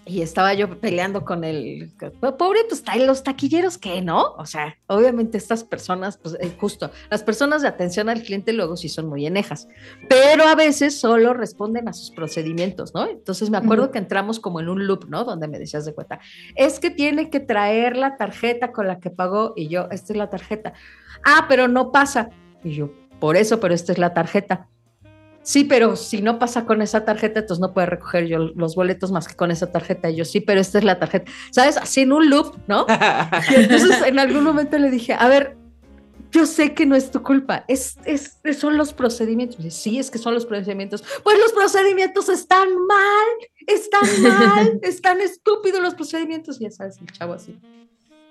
y estaba yo peleando con el pobre, pues los taquilleros que no, o sea, obviamente estas personas, pues eh, justo, las personas de atención al cliente luego sí son muy enejas, pero a veces solo responden a sus procedimientos, ¿no? Entonces me acuerdo que entramos como en un loop, ¿no? Donde me decías de cuenta, es que tiene que traer la tarjeta con la que pagó y yo, esta es la tarjeta. Ah, pero no pasa. Y yo, por eso, pero esta es la tarjeta. Sí, pero si no pasa con esa tarjeta, entonces no puede recoger yo los boletos más que con esa tarjeta. Y yo, sí, pero esta es la tarjeta. ¿Sabes? Así en un loop, ¿no? Y entonces en algún momento le dije, a ver, yo sé que no es tu culpa, es, es, son los procedimientos. sí, es que son los procedimientos. Pues los procedimientos están mal, están mal, están estúpidos los procedimientos. Y ya sabes, el chavo así.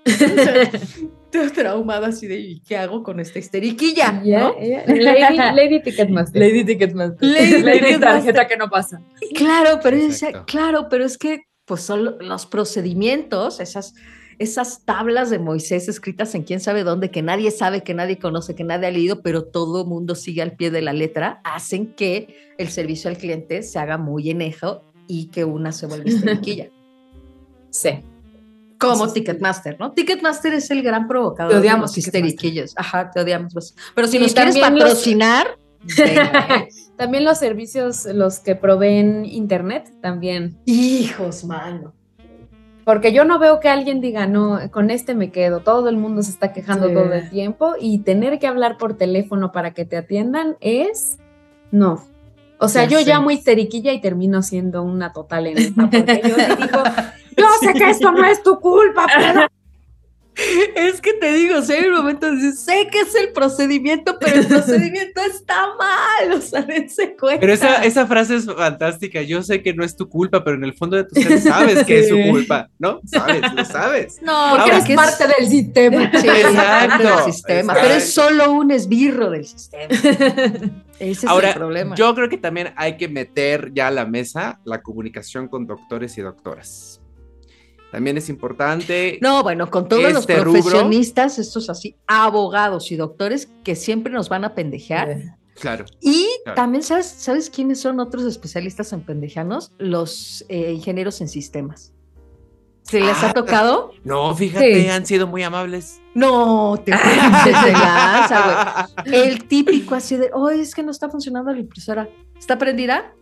Traumada así de ¿qué hago con esta histeriquilla? Lady, Ticketmaster. Lady Ticketmaster. Lady, tarjeta que no pasa. Claro, pero es, claro, pero es que pues son los procedimientos, esas, esas tablas de Moisés escritas en quién sabe dónde, que nadie sabe, que nadie conoce, que nadie ha leído, pero todo el mundo sigue al pie de la letra, hacen que el servicio al cliente se haga muy enejo y que una se vuelva histeriquilla. Sí. Como Ticketmaster, ¿no? Ticketmaster es el gran provocador. Te odiamos, histeriquillos. Ajá, te odiamos. Pues. Pero si nos quieres patrocinar. también los servicios, los que proveen internet, también. Hijos, mano. Porque yo no veo que alguien diga, no, con este me quedo. Todo el mundo se está quejando todo el tiempo y tener que hablar por teléfono para que te atiendan es. No. O sea, yo llamo histeriquilla y termino siendo una total enemiga. Porque yo digo, yo sé que esto no es tu culpa, pero... Es que te digo, sé en el momento dices, sé que es el procedimiento, pero el procedimiento está mal, o sea, dense cuenta. Pero esa, esa, frase es fantástica, yo sé que no es tu culpa, pero en el fondo de tu ser sabes que es su culpa, ¿no? Sabes, lo sabes. No, porque eres parte del sistema. Sí, exacto, del sistema, pero es solo un esbirro del sistema. Ese es el problema. Yo creo que también hay que meter ya a la mesa la comunicación con doctores y doctoras también es importante. No, bueno, con todos los este profesionistas, estos así, abogados y doctores que siempre nos van a pendejear. Claro. Y también, ¿sabes, ¿sabes quiénes son otros especialistas en pendejanos? Los eh, ingenieros en sistemas. ¿Se les ha ah, tocado? No, fíjate, han sido muy amables. No, te, lanza, güey. El típico así de, oh, es que no está funcionando la impresora. ¿Está prendida?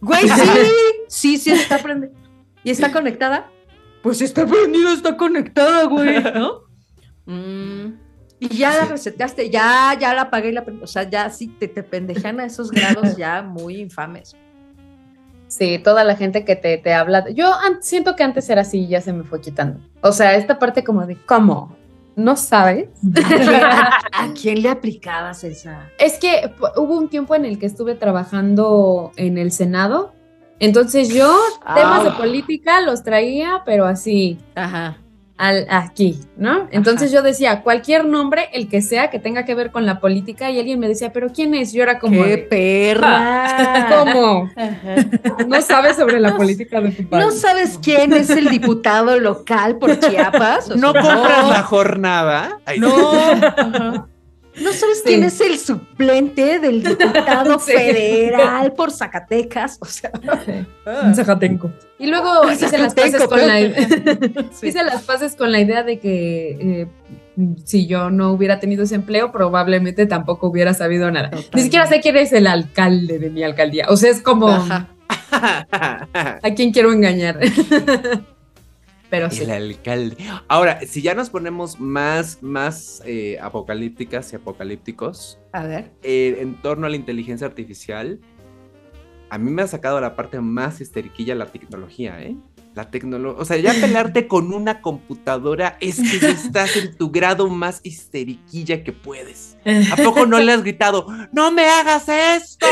Güey, sí, sí, sí, está prendida. ¿Y está conectada? Pues está prendida, está conectada, güey, ¿no? Mm. Y ya la reseteaste, ya, ya la apagué, la, o sea, ya sí te, te pendejan a esos grados ya muy infames. Sí, toda la gente que te, te habla. Yo siento que antes era así y ya se me fue quitando. O sea, esta parte como de, ¿cómo? no sabes. ¿A quién le aplicabas esa? Es que hubo un tiempo en el que estuve trabajando en el Senado. Entonces yo temas de ah. política los traía, pero así. Ajá al, aquí, ¿no? Entonces yo decía, cualquier nombre, el que sea, que tenga que ver con la política, y alguien me decía, ¿pero quién es? Yo era como. ¡Qué perra! ¿Cómo? No sabes sobre la política de tu país. ¿No sabes quién es el diputado local por Chiapas? ¿No compras la jornada? no. ¿No sabes quién es el suplente del diputado federal por Zacatecas? O sea, ah. Zacatenco. Y luego hice las paces con la hice las paces con la idea de que eh, si yo no hubiera tenido ese empleo, probablemente tampoco hubiera sabido nada. Ni siquiera sé quién es el alcalde de mi alcaldía. O sea, es como a quién quiero engañar. Pero El alcalde. Ahora, si ya nos ponemos más, más eh, apocalípticas y apocalípticos. A ver. Eh, en torno a la inteligencia artificial, a mí me ha sacado la parte más histeriquilla la tecnología, ¿eh? La tecnología, o sea, ya pelearte con una computadora es que ya estás en tu grado más histeriquilla que puedes. ¿A poco no le has gritado, no me hagas esto?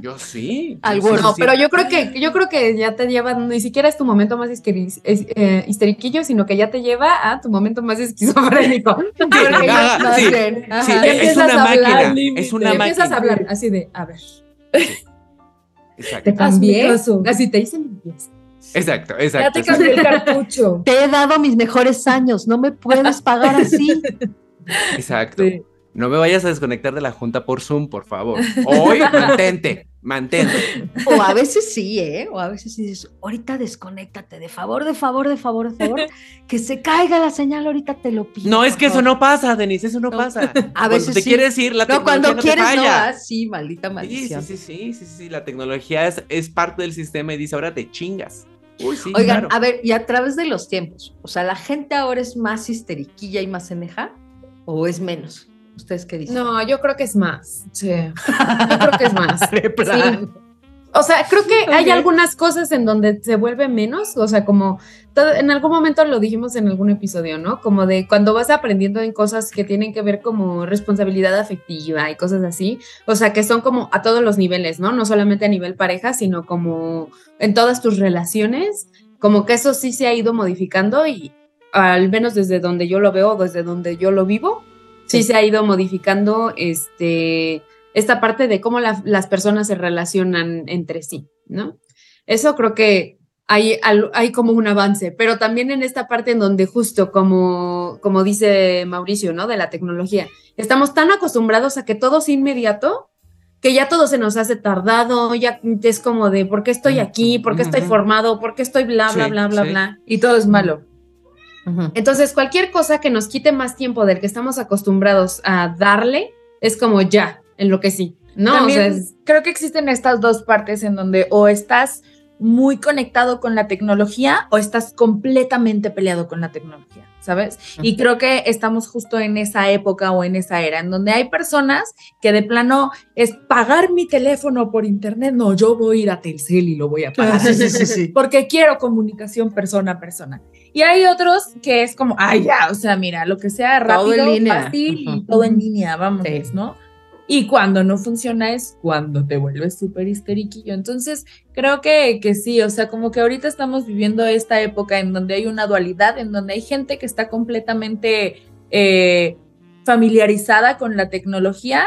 Yo sí. Algo no, pero yo creo que yo creo que ya te lleva, ni siquiera es tu momento más eh, histeriquillo, sino que ya te lleva a tu momento más esquizofrénico. sí, sí, es una máquina, es una máquina. Empiezas a hablar así de, a ver. Exacto. Te cambié, así te hice limpieza. Exacto, exacto. Ya te cambié el cartucho. Te he dado mis mejores años, no me puedes pagar así. Exacto. No me vayas a desconectar de la junta por Zoom, por favor. Hoy mantente, mantente. O a veces sí, ¿eh? O a veces sí dices, ahorita desconéctate, de favor, de favor, de favor, de favor, que se caiga la señal, ahorita te lo pido. No, es que eso no pasa, Denise, eso no, pasa. A veces cuando te quieres ir, la no, cuando quieres no, ah, sí, maldita maldición. Sí, sí, sí, sí, sí, la tecnología es, es parte del sistema y dice, ahora te chingas. Oigan, a ver, y a través de los tiempos, o sea, ¿la gente ahora es más histeriquilla y más eneja o es menos? ¿Ustedes qué dicen? No, yo creo que es más. Sí. Yo creo que es más. O sea, creo que hay algunas cosas en donde se vuelve menos, o sea, como en algún momento lo dijimos en algún episodio, ¿no? Como de cuando vas aprendiendo en cosas que tienen que ver como responsabilidad afectiva y cosas así, o sea, que son como a todos los niveles, ¿no? No solamente a nivel pareja, sino como en todas tus relaciones, como que eso sí se ha ido modificando y al menos desde donde yo lo veo, desde donde yo lo vivo, sí, se ha ido modificando este esta parte de cómo las personas se relacionan entre sí, ¿no? Eso creo que hay, hay como un avance, pero también en esta parte en donde justo como, como dice Mauricio, ¿no? De la tecnología, estamos tan acostumbrados a que todo es inmediato que ya todo se nos hace tardado, ya es como de por qué estoy aquí, por qué estoy formado, por qué estoy bla, bla, bla, bla, bla, y todo es malo. Entonces, cualquier cosa que nos quite más tiempo del que estamos acostumbrados a darle, es como ya, en lo que sí. No, creo que existen estas dos partes en donde o estás muy conectado con la tecnología o estás completamente peleado con la tecnología, ¿sabes? Y creo que estamos justo en esa época o en esa era en donde hay personas que de plano es pagar mi teléfono por internet, no, yo voy a ir a Telcel y lo voy a pagar. Sí, sí, sí, porque quiero comunicación persona a persona. Y hay otros que es como, ay, ya, o sea, mira, lo que sea rápido, fácil y todo en línea, vamos, ¿no? Y cuando no funciona es cuando te vuelves súper histeriquillo. Entonces, creo que, que sí, o sea, como que ahorita estamos viviendo esta época en donde hay una dualidad, en donde hay gente que está completamente eh, familiarizada con la tecnología,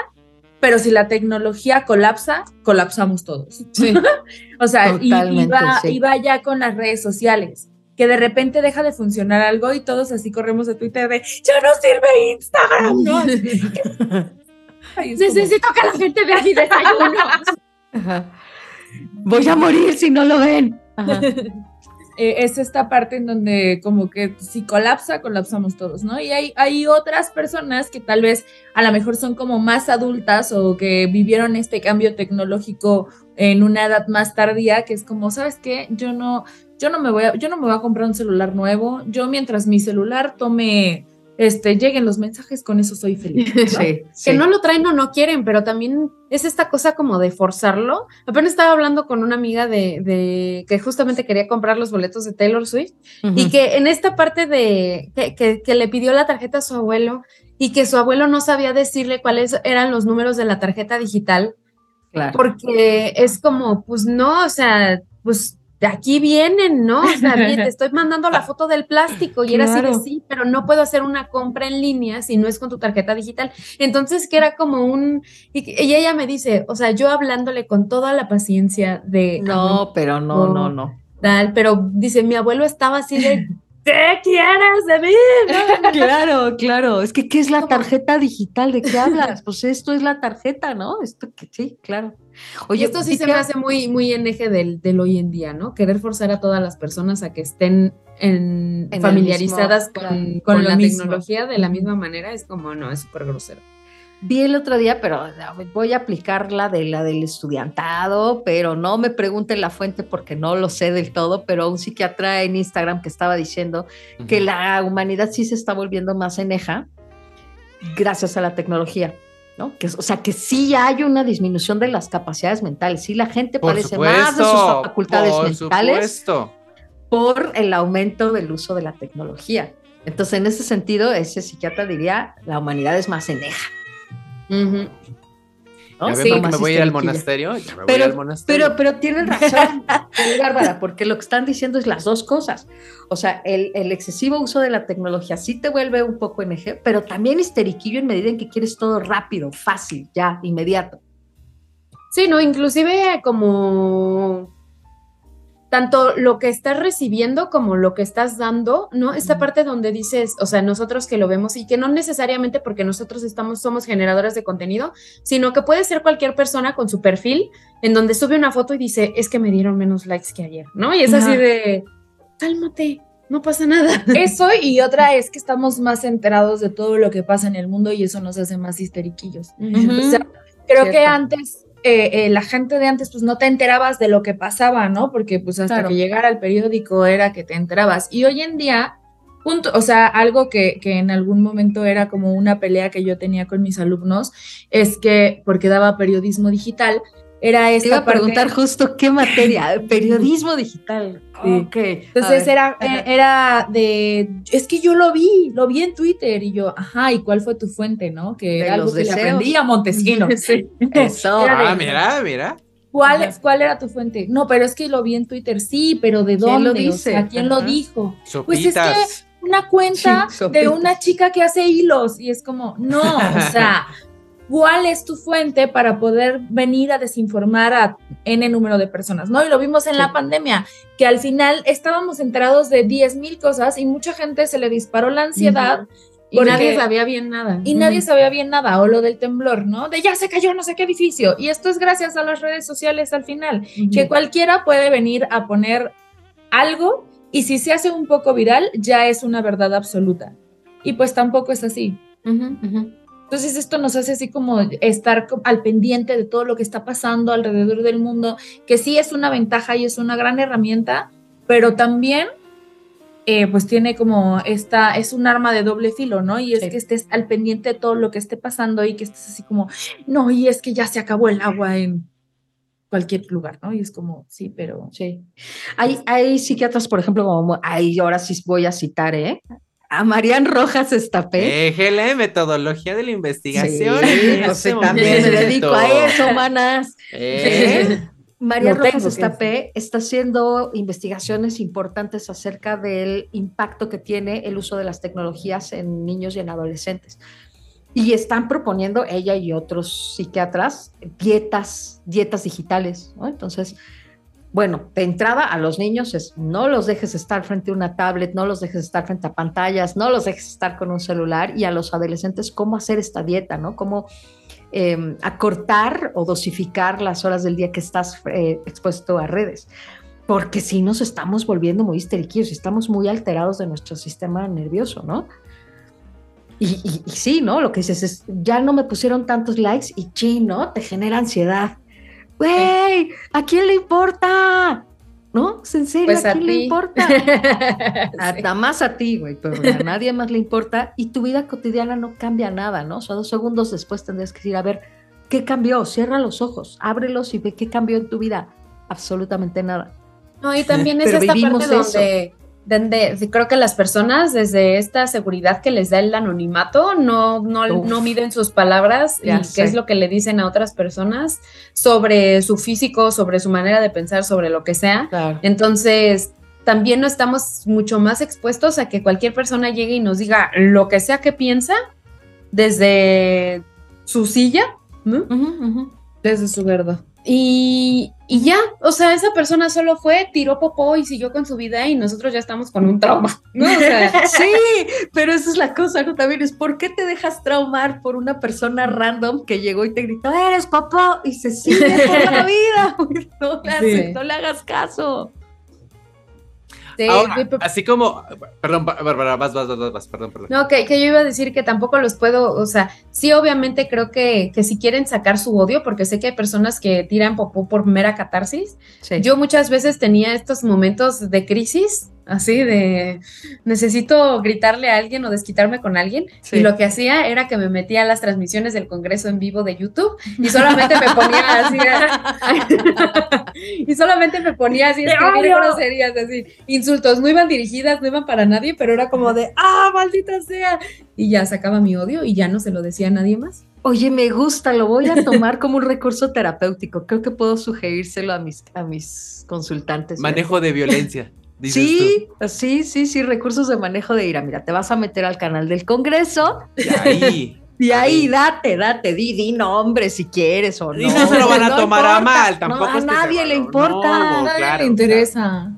pero si la tecnología colapsa, colapsamos todos. o sea, y, va, ya con las redes sociales que de repente deja de funcionar algo y todos así corremos a Twitter de ya no sirve Instagram, ¿no? Necesito que la gente vea mi desayuno. Voy a morir si no lo ven. Eh, es esta parte en donde como que si colapsa, colapsamos todos, ¿no? Y hay, hay otras personas que tal vez a lo mejor son como más adultas o que vivieron este cambio tecnológico en una edad más tardía, que es como, ¿sabes qué? Yo no, yo no me voy a, yo no me voy a comprar un celular nuevo. Yo mientras mi celular tome este, lleguen los mensajes, con eso soy feliz. Que no lo traen o no quieren, pero también es esta cosa como de forzarlo. Apenas estaba hablando con una amiga de, que justamente quería comprar los boletos de Taylor Swift y que en esta parte de que, que, le pidió la tarjeta a su abuelo y que su abuelo no sabía decirle cuáles eran los números de la tarjeta digital. Porque es como, pues no, o sea, pues de aquí vienen, ¿no? O sea, te estoy mandando la foto del plástico y era así de sí, pero no puedo hacer una compra en línea si no es con tu tarjeta digital. Entonces, que era como un, y, ella me dice, o sea, yo hablándole con toda la paciencia de... No, pero no, no, no. Tal, pero dice, mi abuelo estaba así de, ¿qué quieres de mí? claro, claro. Es que, ¿qué es la tarjeta digital? ¿De qué hablas? Pues esto es la tarjeta, ¿no? Esto que sí, claro. Oye, esto sí se me hace muy, muy en eje del, del, hoy en día, ¿no? Querer forzar a todas las personas a que estén en, familiarizadas con, con, la tecnología de la misma manera es como, no, es súper grosero. Vi el otro día, pero voy a aplicar la de la del estudiantado, pero no me pregunten la fuente porque no lo sé del todo, pero un psiquiatra en Instagram que estaba diciendo que la humanidad sí se está volviendo más eneja gracias a la tecnología. ¿no? Que, o sea, que sí hay una disminución de las capacidades mentales, sí la gente parece más de sus facultades mentales por el aumento del uso de la tecnología. Entonces, en ese sentido, ese psiquiatra diría, la humanidad es más eneja. ¿No? Sí, que me voy a ir al monasterio. pero, Pero, pero tienen razón, Bárbara, porque lo que están diciendo es las dos cosas. O sea, el, el, excesivo uso de la tecnología sí te vuelve un poco NG, pero también histeriquillo en medida en que quieres todo rápido, fácil, ya, inmediato. Sí, no, inclusive como tanto lo que estás recibiendo como lo que estás dando, ¿no? Esta parte donde dices, o sea, nosotros que lo vemos y que no necesariamente porque nosotros estamos, somos generadores de contenido, sino que puede ser cualquier persona con su perfil en donde sube una foto y dice, es que me dieron menos likes que ayer, ¿no? Y es así de, cálmate, no pasa nada. Eso y otra es que estamos más enterados de todo lo que pasa en el mundo y eso nos hace más histeriquillos. o sea, creo que antes eh, eh, la gente de antes pues no te enterabas de lo que pasaba, ¿no? Porque pues hasta que llegara el periódico era que te enterabas. Y hoy en día, punto, o sea, algo que, que, en algún momento era como una pelea que yo tenía con mis alumnos, es que, porque daba periodismo digital, era esta Te iba a preguntar justo qué materia, periodismo digital. Entonces era, eh, era de, es que yo lo vi, lo vi en Twitter y yo, ajá, ¿y cuál fue tu fuente, no? Que era algo que le aprendí a Montesino. Eso. ah, mira, mira. ¿Cuál, ¿Cuál era tu fuente? No, pero es que lo vi en Twitter, sí, pero ¿de dónde? ¿Quién lo dice? ¿A quién lo dijo? Pues es que una cuenta de una chica que hace hilos y es como, no, o sea, cuál es tu fuente para poder venir a desinformar a N número de personas, ¿no? Y lo vimos en la pandemia, que al final estábamos enterados de 10 mil cosas y mucha gente se le disparó la ansiedad. Y nadie sabía bien nada. Y nadie sabía bien nada, o lo del temblor, ¿no? De ya se cayó no sé qué edificio. Y esto es gracias a las redes sociales al final, que cualquiera puede venir a poner algo y si se hace un poco viral, ya es una verdad absoluta. Y pues tampoco es así. Entonces esto nos hace así como estar al pendiente de todo lo que está pasando alrededor del mundo, que sí es una ventaja y es una gran herramienta, pero también eh, pues tiene como esta, es un arma de doble filo, ¿no? Y es que estés al pendiente de todo lo que esté pasando y que estés así como, no, y es que ya se acabó el agua en cualquier lugar, ¿no? Y es como, sí, pero... Sí. Hay, hay psiquiatras, por ejemplo, como, ahí ahora sí voy a citar, ¿eh? A Marian Rojas Estapé. Déjele, metodología de la investigación. Sí, también me dedico a eso, manas. ¿Eh? Marian Rojas Estapé está haciendo investigaciones importantes acerca del impacto que tiene el uso de las tecnologías en niños y en adolescentes. Y están proponiendo ella y otros psiquiatras dietas, dietas digitales, ¿no? Entonces, bueno, de entrada a los niños es no los dejes estar frente a una tablet, no los dejes estar frente a pantallas, no los dejes estar con un celular y a los adolescentes cómo hacer esta dieta, ¿no? Cómo em, acortar o dosificar las horas del día que estás eh, expuesto a redes. Porque si nos estamos volviendo muy histéricos, estamos muy alterados de nuestro sistema nervioso, ¿no? Y, y, sí, ¿no? Lo que dices es, ya no me pusieron tantos likes y ¿no? Te genera ansiedad güey, ¿a quién le importa? ¿No? ¿En serio? Pues ¿A, quién le importa? Nada más a ti, güey, pero a nadie más le importa y tu vida cotidiana no cambia nada, ¿no? O sea, dos segundos después tendrías que decir, a ver, ¿qué cambió? Cierra los ojos, ábrelos y ve qué cambió en tu vida. Absolutamente nada. No, y también es esta parte donde creo que las personas desde esta seguridad que les da el anonimato no, no, miden sus palabras y qué es lo que le dicen a otras personas sobre su físico, sobre su manera de pensar, sobre lo que sea. Entonces, también no estamos mucho más expuestos a que cualquier persona llegue y nos diga lo que sea que piensa desde su silla, desde su verdad. Y, ya, o sea, esa persona solo fue, tiró popó y siguió con su vida y nosotros ya estamos con un trauma, sí, pero esa es la cosa, ¿no? También es, ¿por qué te dejas traumar por una persona random que llegó y te gritó, eres popó? Y se sigue por la vida, no le hagas caso así como, perdón, Bárbara, vas, vas, vas, vas, perdón, perdón. No, que, que, yo iba a decir que tampoco los puedo, o sea, sí, obviamente creo que, que si quieren sacar su odio, porque sé que hay personas que tiran popó por mera catarsis. Yo muchas veces tenía estos momentos de crisis así de necesito gritarle a alguien o desquitarme con alguien. Y lo que hacía era que me metía a las transmisiones del Congreso en vivo de YouTube y solamente me ponía así, y solamente me ponía así, escribir groserías, así, insultos, no iban dirigidas, no iban para nadie, pero era como de, ah, maldita sea. Y ya sacaba mi odio y ya no se lo decía a nadie más. Oye, me gusta, lo voy a tomar como un recurso terapéutico. Creo que puedo sugerírselo a mis, a mis consultantes. Manejo de violencia. Sí, sí, sí, sí, recursos de manejo de ira. Mira, te vas a meter al canal del Congreso. Y ahí. Y ahí, date, date, di, di nombre si quieres o no. Y no se lo van a tomar a mal, tampoco. a nadie le importa. a nadie le interesa.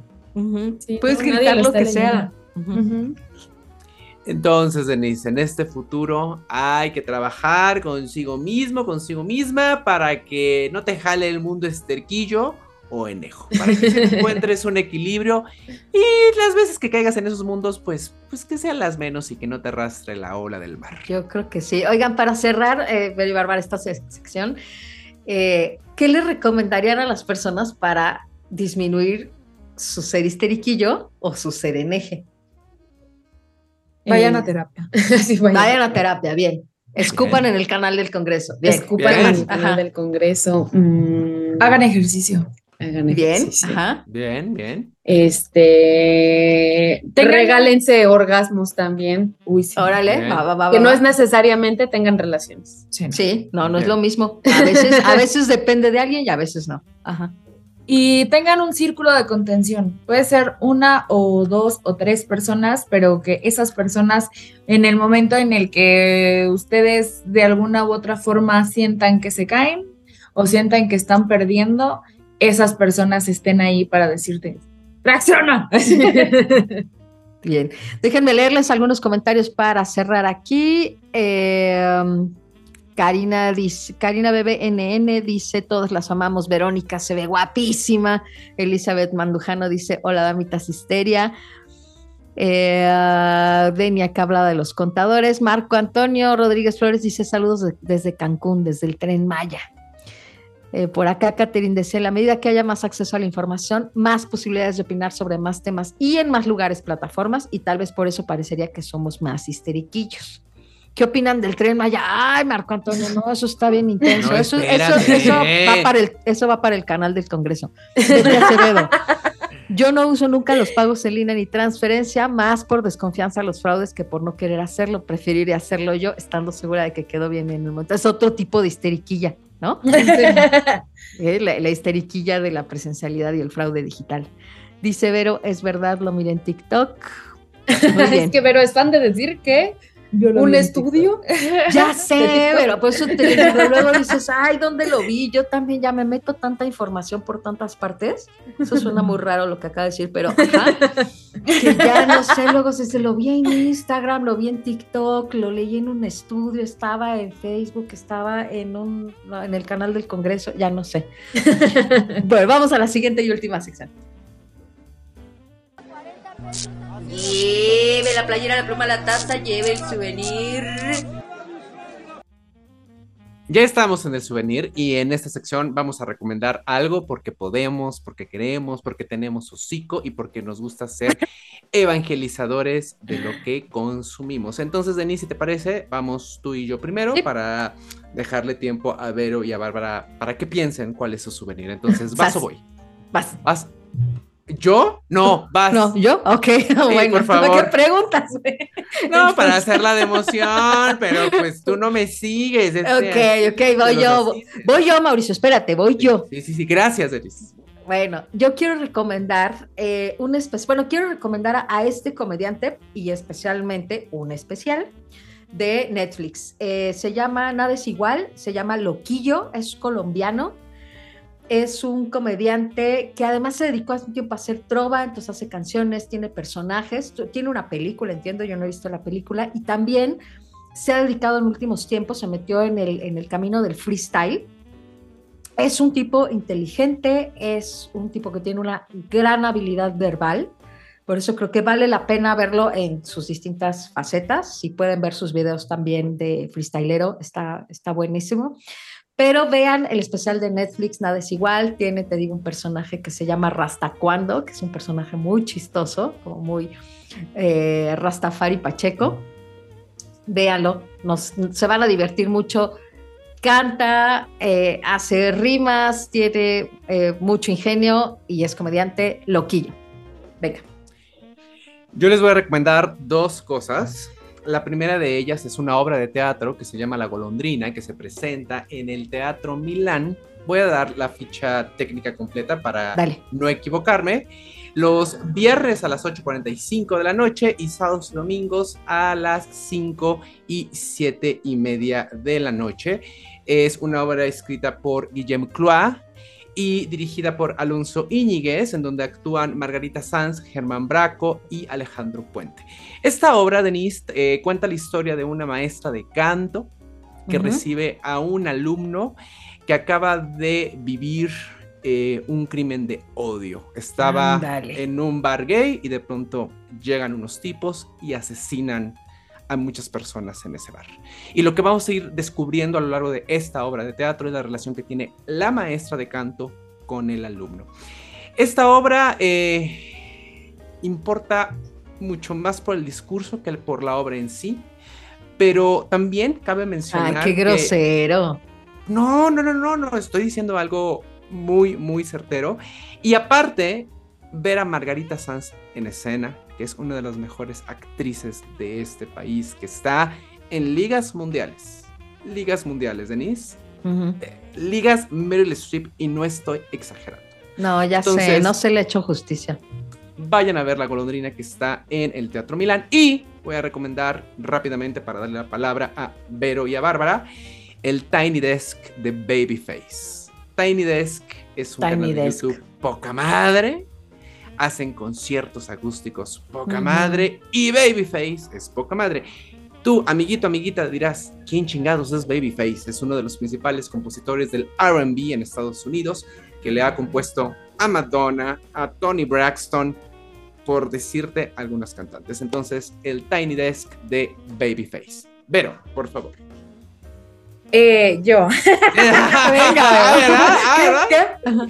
Puedes gritar lo que sea. Entonces, Denise, en este futuro hay que trabajar consigo mismo, consigo misma, para que no te jale el mundo esterquillo o enejo, para que encuentres un equilibrio y las veces que caigas en esos mundos, pues, pues que sean las menos y que no te arrastre la ola del mar. Yo creo que sí. Oigan, para cerrar, eh, y Bárbara, esta sección, eh, ¿qué le recomendarían a las personas para disminuir su ser histeriquillo o su ser eneje? Vayan a eh, terapia. vayan. a terapia, bien. Escupan en el canal del Congreso. Escupan en el canal del Congreso. Mm. Hagan ejercicio. Bien, ajá. Bien, bien. Este, regálense orgasmos también. Uy, sí. Órale, va, va, va, que no es necesariamente tengan relaciones. Sí, no, no es lo mismo. A veces, a veces depende de alguien y a veces no. Ajá. Y tengan un círculo de contención. Puede ser una o dos o tres personas, pero que esas personas en el momento en el que ustedes de alguna u otra forma sientan que se caen o sientan que están perdiendo, esas personas estén ahí para decirte, reacciona. Bien, déjenme leerles algunos comentarios para cerrar aquí. Em, Karina dice, Karina BBNN dice, todos las amamos, Verónica se ve guapísima. Elizabeth Mandujano dice, hola damitas histeria. Eh, Denia que habla de los contadores. Marco Antonio Rodríguez Flores dice saludos desde Cancún, desde el tren Maya. Eh, por acá, Catherine decía, a medida que haya más acceso a la información, más posibilidades de opinar sobre más temas y en más lugares, plataformas, y tal vez por eso parecería que somos más histeriquillos. ¿Qué opinan del tren Maya? Ay, Marco Antonio, no, eso está bien intenso. eso, va para el, eso va para el canal del Congreso. Yo no uso nunca los pagos en línea ni transferencia, más por desconfianza a los fraudes que por no querer hacerlo. Preferiría hacerlo yo, estando segura de que quedó bien en el momento. Es otro tipo de histeriquilla. ¿No? Eh, la, la, histeriquilla de la presencialidad y el fraude digital. Dice Vero, es verdad, lo miré en TikTok. es que Vero es fan de decir que un estudio. Ya sé, pero pues te luego dices, ay, ¿dónde lo vi? Yo también ya me meto tanta información por tantas partes. Eso suena muy raro lo que acaba de decir, pero ajá, que ya no sé, luego se, se lo vi en Instagram, lo vi en TikTok, lo leí en un estudio, estaba en Facebook, estaba en un en el canal del Congreso, ya no sé. bueno, vamos a la siguiente y última sección. Lleve la playera, la pluma, la taza, lleve el souvenir. Ya estamos en el souvenir y en esta sección vamos a recomendar algo porque podemos, porque queremos, porque tenemos hocico y porque nos gusta ser evangelizadores de lo que consumimos. Entonces, Denise, si te parece, vamos tú y yo primero para dejarle tiempo a Vero y a Bárbara para que piensen cuál es su souvenir. Entonces, ¿vas, o voy? Vas. Vas. ¿Yo? No, vas. No, ¿yo? Ok, bueno, por favor. ¿qué preguntas? No, para hacerla de emoción, pero pues tú no me sigues. ok, ok, voy yo. Voy yo, Mauricio, espérate, voy yo. Sí, sí, sí, gracias, Elis. Bueno, yo quiero recomendar eh, un especial, bueno, quiero recomendar a, este comediante y especialmente un especial de Netflix. Eh, se llama Nada es igual, se llama Loquillo, es colombiano es un comediante que además se dedicó hace un tiempo a hacer trova, entonces hace canciones, tiene personajes, tiene una película, entiendo, yo no he visto la película, y también se ha dedicado en últimos tiempos, se metió en el, en el camino del freestyle. Es un tipo inteligente, es un tipo que tiene una gran habilidad verbal, por eso creo que vale la pena verlo en sus distintas facetas. Si pueden ver sus videos también de freestylero, está, está buenísimo. Pero vean el especial de Netflix, Nada es igual. Tiene, te digo, un personaje que se llama Rastacuando, que es un personaje muy chistoso, como muy eh, Rastafari Pacheco. Véanlo, nos, se van a divertir mucho. Canta, eh, hace rimas, tiene eh, mucho ingenio y es comediante loquillo. Venga. Yo les voy a recomendar dos cosas. La primera de ellas es una obra de teatro que se llama La Golondrina, que se presenta en el Teatro Milán. Voy a dar la ficha técnica completa para no equivocarme. Los viernes a las 8.45 de la noche y sábados y domingos a las 5 y 7 y media de la noche. Es una obra escrita por Guillaume Clois, y dirigida por Alonso Íñiguez, en donde actúan Margarita Sanz, Germán Braco y Alejandro Puente. Esta obra, Denise, eh, cuenta la historia de una maestra de canto que recibe a un alumno que acaba de vivir eh, un crimen de odio. Estaba en un bar gay y de pronto llegan unos tipos y asesinan a muchas personas en ese bar. Y lo que vamos a ir descubriendo a lo largo de esta obra de teatro es la relación que tiene la maestra de canto con el alumno. Esta obra eh, importa mucho más por el discurso que por la obra en sí, pero también cabe mencionar... ¡Ay, qué grosero! no, no, no, no, no, estoy diciendo algo muy, muy certero. Y aparte, ver a Margarita Sanz en escena, que es una de las mejores actrices de este país, que está en ligas mundiales. Ligas mundiales, Denise. Eh, ligas Meryl Streep y no estoy exagerando. No, ya sé, no se le echó justicia. Vayan a ver La Golondrina que está en el Teatro Milán y voy a recomendar rápidamente para darle la palabra a Vero y a Bárbara el Tiny Desk de Babyface. Tiny Desk es un canal de YouTube poca madre hacen conciertos acústicos poca madre y Babyface es poca madre. Tú, amiguito, amiguita, dirás, ¿quién chingados es Babyface? Es uno de los principales compositores del RB en Estados Unidos, que le ha compuesto a Madonna, a Tony Braxton, por decirte algunas cantantes. Entonces, el Tiny Desk de Babyface. Vero, por favor. Eh, yo. Venga, ¿verdad?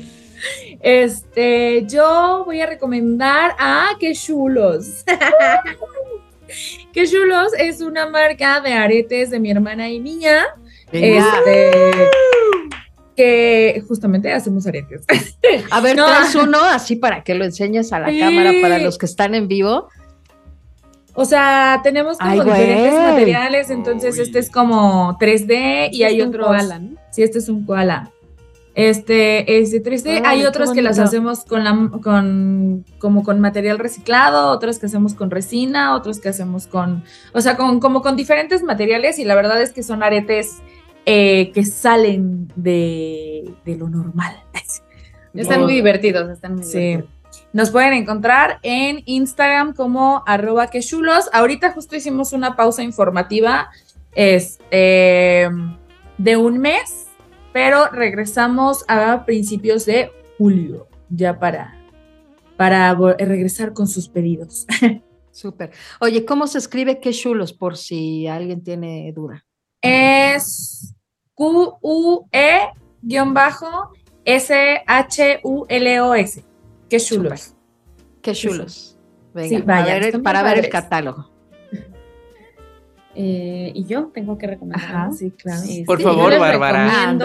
Este, yo voy a recomendar a Que Chulos. que Chulos es una marca de aretes de mi hermana y mía. Este, que justamente hacemos aretes. A ver, traes uno así para que lo enseñes a la cámara para los que están en vivo. O sea, tenemos como diferentes materiales, entonces este es como 3D y hay otro. Koala, Sí, este es un koala. Este, este triste. Hay otros que las hacemos con la, con, como con material reciclado, otros que hacemos con resina, otros que hacemos con, o sea, con, como con diferentes materiales y la verdad es que son aretes eh, que salen de, lo normal. Están muy divertidos, están muy sí. Nos pueden encontrar en Instagram como arroba quesulos. Ahorita justo hicimos una pausa informativa este, de un mes pero regresamos a principios de julio, ya para, para regresar con sus pedidos. Súper. Oye, ¿cómo se escribe qué chulos por si alguien tiene duda? Es Q-U-E-S-H-U-L-O-S. Qué chulos. Qué chulos. Venga, para, ver, el catálogo. Eh, y yo tengo que recomendar. Sí, claro. Por favor, Bárbara.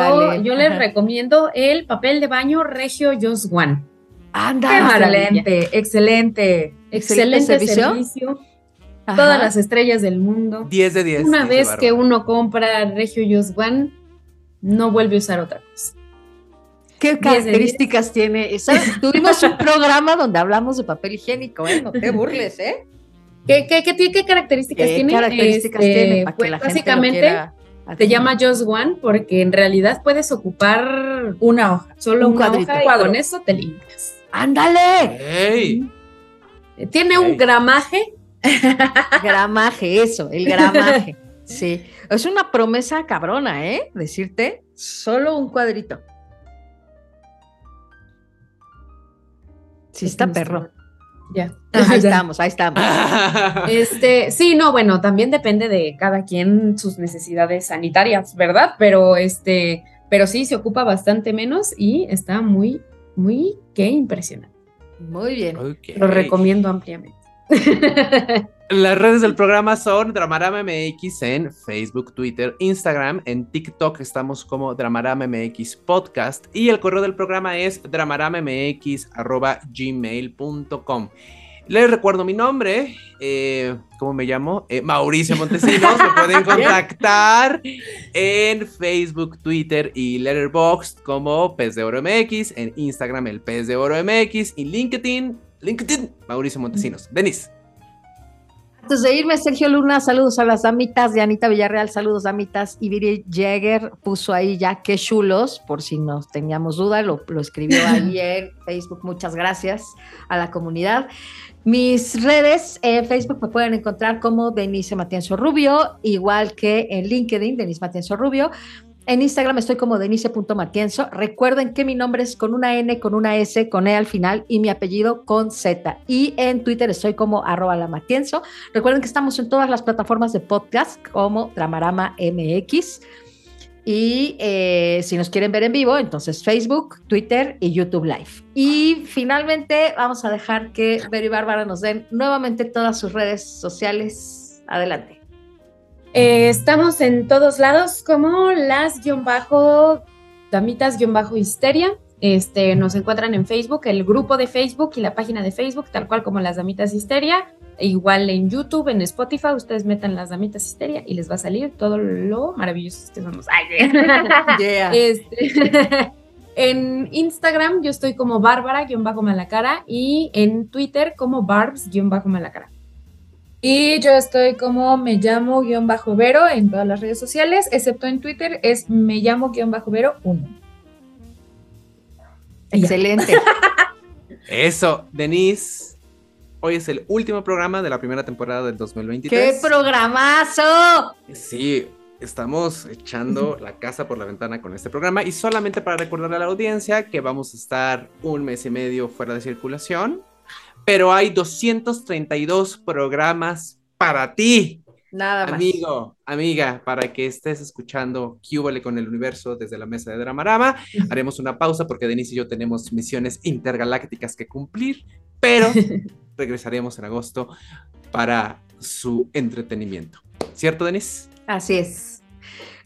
Yo les recomiendo el papel de baño Regio Just One. excelente, excelente, excelente, servicio. Todas las estrellas del mundo. 10 de 10. Una vez que uno compra Regio Just One, no vuelve a usar otra cosa. ¿Qué características tiene? Tuvimos un programa donde hablamos de papel higiénico, ¿eh? No te burles, ¿eh? ¿Qué, qué, qué, características tiene? características tiene pues, básicamente, te llama Just One porque en realidad puedes ocupar una hoja, solo un una hoja y con eso te limpias. ¡Ándale! Tiene un gramaje. gramaje, eso, el gramaje. Sí, es una promesa cabrona, ¿eh? Decirte solo un cuadrito. Sí, está perro. Ya. Ahí estamos, ahí estamos. Este, sí, no, bueno, también depende de cada quien sus necesidades sanitarias, ¿verdad? Pero este, pero sí se ocupa bastante menos y está muy, muy qué impresionante. Muy bien. Lo recomiendo ampliamente. Las redes del programa son Dramarama MX en Facebook, Twitter, Instagram. En TikTok estamos como Dramarama MX Podcast. Y el correo del programa es dramaramamx.gmail.com. Les recuerdo mi nombre. Eh, ¿Cómo me llamo? Eh, Mauricio Montesinos. me pueden contactar en Facebook, Twitter y Letterboxd como Pez de Oro MX. En Instagram, el Pez de Oro MX. Y LinkedIn, LinkedIn, Mauricio Montesinos. Denis. Antes de irme, Sergio Luna, saludos a las damitas de Anita Villarreal, saludos damitas. Y Viri Jäger puso ahí ya qué chulos, por si nos teníamos duda, lo, escribió ahí en Facebook. Muchas gracias a la comunidad. Mis redes en Facebook me pueden encontrar como Denise Matienzo Rubio, igual que en LinkedIn, Denise Matienzo Rubio. En Instagram estoy como denise.matienzo. Recuerden que mi nombre es con una N, con una S, con E al final y mi apellido con Z. Y en Twitter estoy como arroba la matienzo. Recuerden que estamos en todas las plataformas de podcast como Dramarama MX. Y eh, si nos quieren ver en vivo, entonces Facebook, Twitter y YouTube Live. Y finalmente vamos a dejar que Vero y Bárbara nos den nuevamente todas sus redes sociales. Adelante. Eh, estamos en todos lados como las guion bajo, damitas guion bajo histeria. Este, nos encuentran en Facebook, el grupo de Facebook y la página de Facebook, tal cual como las damitas histeria. E igual en YouTube, en Spotify, ustedes metan las damitas histeria y les va a salir todo lo maravilloso que somos. Este, en Instagram yo estoy como Bárbara-Malacara y en Twitter como Barbs-Malacara. Y yo estoy como me llamo guion bajo Vero en todas las redes sociales, excepto en Twitter es me llamo guion bajo Vero 1. Excelente. Eso, Denise. Hoy es el último programa de la primera temporada del 2023. ¡Qué programazo! Sí, estamos echando la casa por la ventana con este programa y solamente para recordarle a la audiencia que vamos a estar un mes y medio fuera de circulación pero hay 232 programas para ti. Nada más. Amigo, amiga, para que estés escuchando Cúbale con el universo desde la mesa de Dramarama. Haremos una pausa porque Denise y yo tenemos misiones intergalácticas que cumplir, pero regresaremos en agosto para su entretenimiento. ¿Cierto, Denise? Así es.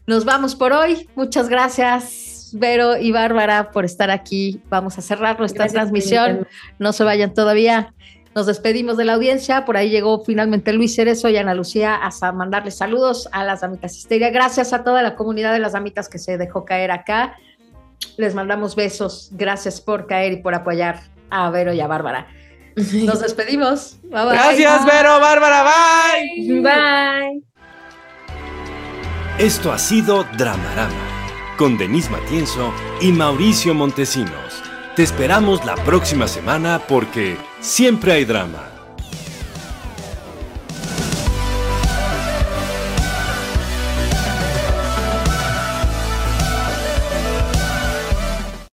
Nos vamos por hoy. Muchas gracias. Vero y Bárbara, por estar aquí. Vamos a cerrar nuestra transmisión. No se vayan todavía. Nos despedimos de la audiencia. Por ahí llegó finalmente Luis Cerezo y Ana Lucía a mandarles saludos a las Damitas Histeria. Gracias a toda la comunidad de las Damitas que se dejó caer acá. Les mandamos besos. Gracias por caer y por apoyar a Vero y a Bárbara. Nos despedimos. Gracias, Vero, Bárbara. Bye. Bye. Esto ha sido Dramarama con Denise Matienzo y Mauricio Montesinos. Te esperamos la próxima semana porque siempre hay drama.